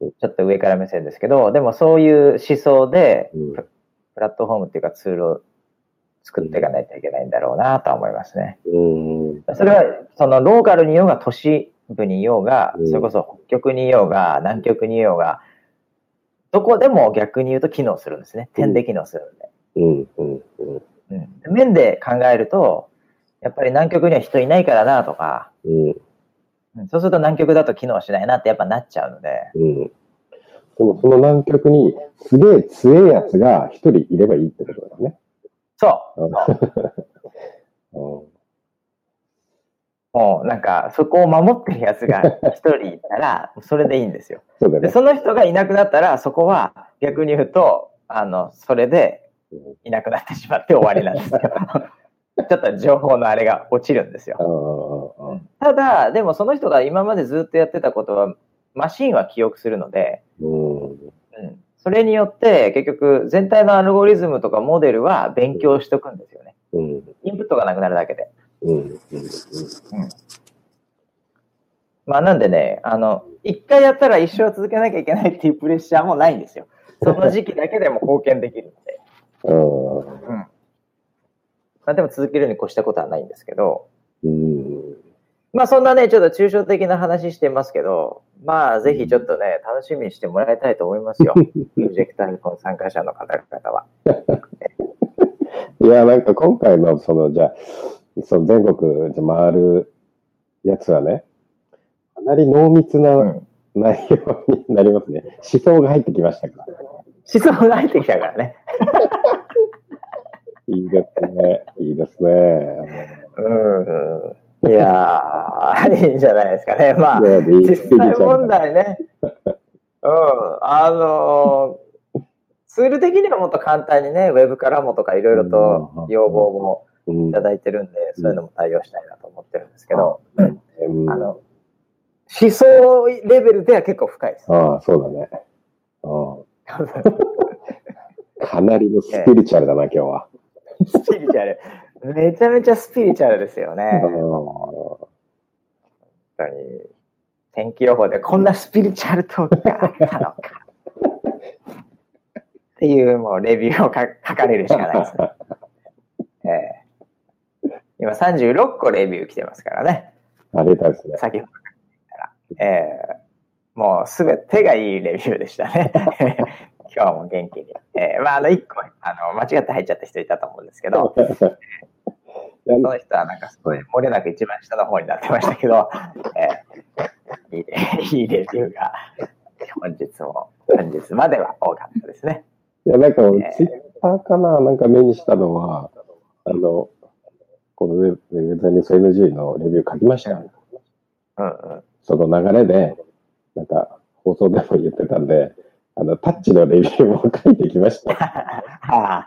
ちょっと上から目線ですけど、でもそういう思想で、うんププラットフォームっていうかツールを作っていかないといけないんだろうなとは思いますね。うん。それは、そのローカルにいようが、都市部にいようがう、んそれこそ北極にいようが、南極にいようが、どこでも逆に言うと機能するんですね。点で機能するんで。うんうんうんうん、面で考えると、やっぱり南極には人いないからなとか、うんうんそうすると南極だと機能しないなってやっぱなっちゃうので、うん。でもその南極にすげえ強いやつが一人いればいいってことだよね。そう。うんもうなんか、そこを守ってるやつが一人いたら、それでいいんですよ。で、そね。その人がいなくなったら、そこは逆に言うと、あの、それでいなくなってしまって終わりなんですよ。ちょっと情報のあれが落ちるんですよ。ただ、でもその人が今までずっとやってたことは、マシンは記憶するので、うんうん、それによって結局全体のアルゴリズムとかモデルは勉強しとくんですよね。うんインプットがなくなるだけで。うんうんまあなんでね、あの、一回やったら一生続けなきゃいけないっていうプレッシャーもないんですよ。その時期だけでも貢献できるので。うんまあでも続けるに越したことはないんですけど、うんまあそんなね、ちょっと抽象的な話してますけど、まあぜひちょっとね、楽しみにしてもらいたいと思いますよ。プロジェクターの参加者の方々は。いや、なんか今回のその、じゃあ、その全国じゃ回るやつはね、かなり濃密う。なん内容になりますね。思想が入ってきましたから。思想が入ってきたからね。ね。いいですね。うん。いやー、いいんじゃないですかね。まあ、実際問題ね。うん。あのーツール的にはもっと簡単にね、ウェブからもとかいろいろと要望もうんいただいてるんで、そういうのも対応したいなと思ってるんですけど、うんあの、思想レベルでは結構深いです。ああ、そうだね。ああかなりのスピリチュアルだな、今日は。スピリチュアル。めちゃめちゃスピリチュアルですよね。あ本当に。天気予報でこんなスピリチュアルトークがあったのか。っていうもうレビューをか書かれるしかないですね。ええ今36個レビュー来てますからね。ありがたいですね。先ほどから。ええもうすべてがいいレビューでしたね。今日も元気に。ええまあ、あの、1個、あの、間違って入っちゃった人いたと思うんですけど、その人はなんかすごい漏れなく一番下の方になってましたけど、えーいいね いいレビューが本日も、本日までは多かったですね。いや、なんか、えーツイッターかななんか目にしたのは、あの、このウェブウェブザニュース NG のレビュー書きましたよ。うんうん。その流れで、なんか、放送でも言ってたんで、あの、タッチのレビューも書いてきました。はあ、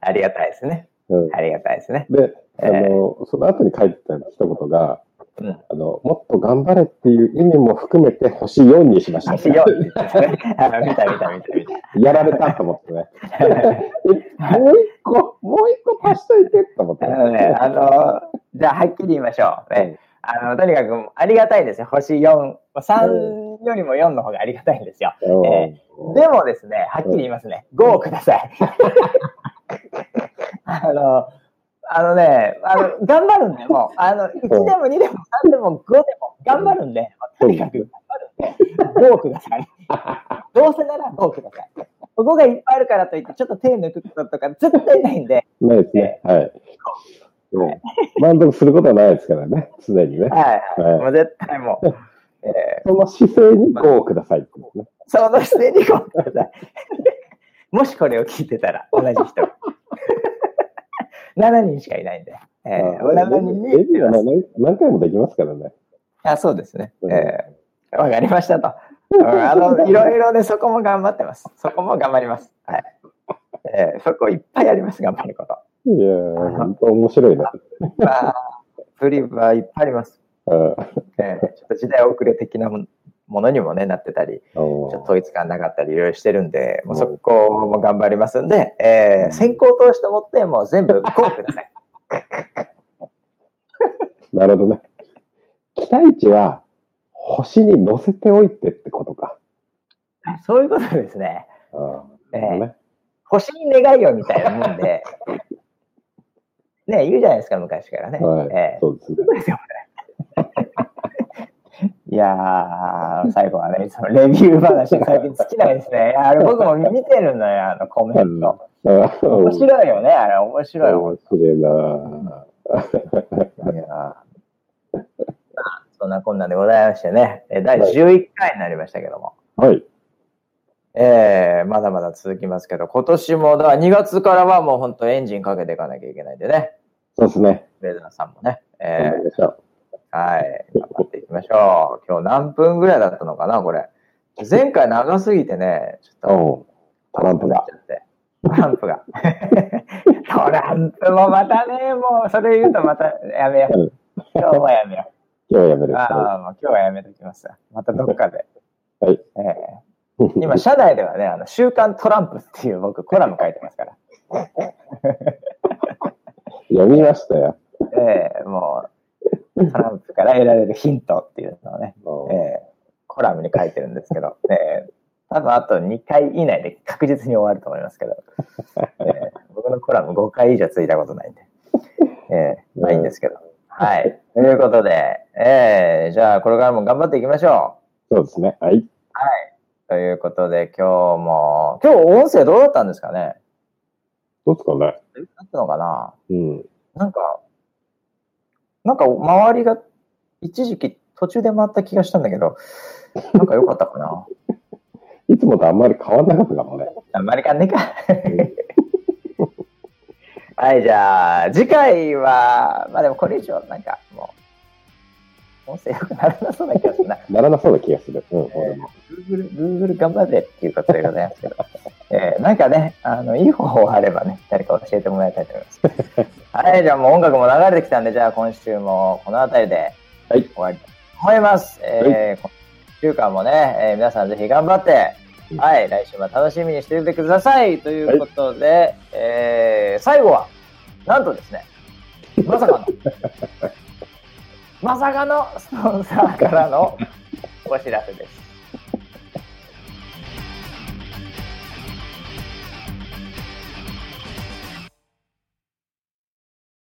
ありがたいですね。うん、ありがたいですね。で、あえの、その後に書いてた一言が、うんあの、もっと頑張れっていう意味も含めて星4にしました、足4って言っね。見た見た見た見た。やられたと思ってね。えもう一個、もう一個足しといてと思ってあのね、あの、じゃあはっきり言いましょう。ね、あの、とにかくありがたいですよ。星4。3よりも4の方がありがたいんですよ。うんえでもですね、はっきり言いますね。5をください。あの、あのね、あの、頑張るんで、もう、あの、1でも2でも3でも5でも頑張るんで、とにかく頑張るんで、5をください。どうせなら5をください。5がいっぱいあるからといって、ちょっと手抜くこととか絶対ないんで、ないですね。はい。うん 満足することはないですからね、常にね。はい、はいもう絶対もう、えーその姿勢に5をくださいね。その姿勢に5をください。もしこれを聞いてたら、同じ人。7人しかいないんで、えー、あ7人に何何回もできますからね。あ、そうですね。うんえーわかりましたと。うんあの、いろいろね、そこも頑張ってます。そこも頑張ります。はい。えーそこいっぱいあります、頑張ること。いやー、本当面白いね。まあ、プリはいっぱいあります。うんえーちょっと時代遅れ的なもものにもね、なってたり、ちょっと統一感なかったり、いろいろしてるんで、もうそこも頑張りますんで、えー先行投資と思って、もう全部こうください。なるほどね。期待値は星に乗せておいてってことか。そういうことですね。あえーあね、星に願いよみたいなもんで、ね、言うじゃないですか、昔からね。はいえーそうですね。そうですよね。いやー、最後はね、そのレビュー話、最近尽きないですね。いやあれ僕も見てるのよ、あのコメント。面白いよね、あれ、面白い。面白いな。いやーまあそんなこんなでございましてね、え第11回になりましたけども、はい。えーまだまだ続きますけど、今年も、だから2月からはもう本当エンジンかけていかなきゃいけないんでね、そうですね。レーザーさんもね、頑えーはい、頑張っていきましょう。今日何分ぐらいだったのかな、これ。前回長すぎてね、ちょっと、うんトランプが。トランプが。トランプもまたね、もうそれ言うとまたやめよう。うん今日はやめよう。今日はやめる。あはあ、もう今日はやめときますわ。またどっかで。はいええ今、社内ではね、あの、週刊トランプっていう僕、コラム書いてますから。い読みましたよ。ええもう、トランプから得られるヒントっていうのをね、うんええコラムに書いてるんですけど、ええ多分あと2回以内で確実に終わると思いますけど、ええ僕のコラム5回以上ついたことないんで、ええまあいいんですけど。はい。ということで、ええじゃあこれからも頑張っていきましょう。そうですね。はい。ということで、今日も、今日音声どうだったんですかね？どうですかね？だったのかな？うん。なんか、なんか周りが一時期途中で回った気がしたんだけど、なんか良かったかな？いつもとあんまり変わんなかったかもね。あんまりかんねえか。はい、じゃあ、次回は、まあでもこれ以上なんかもう、音声良くならなそうな気がするな。ならなそうな気がする。うん、俺も。Google、Google 頑張れっていうことでございますけど、えーなんかね、あの、いい方法あればね、誰か教えてもらいたいと思います。はい、じゃあもう音楽も流れてきたんで、じゃあ今週もこの辺りではい終わりたいと思います。えー、今週間もね、えー皆さんぜひ頑張って、うんはい、来週も楽しみにしていてください。ということで、えー最後は、なんとですね、まさかの、まさかのスポンサーからのお知らせです。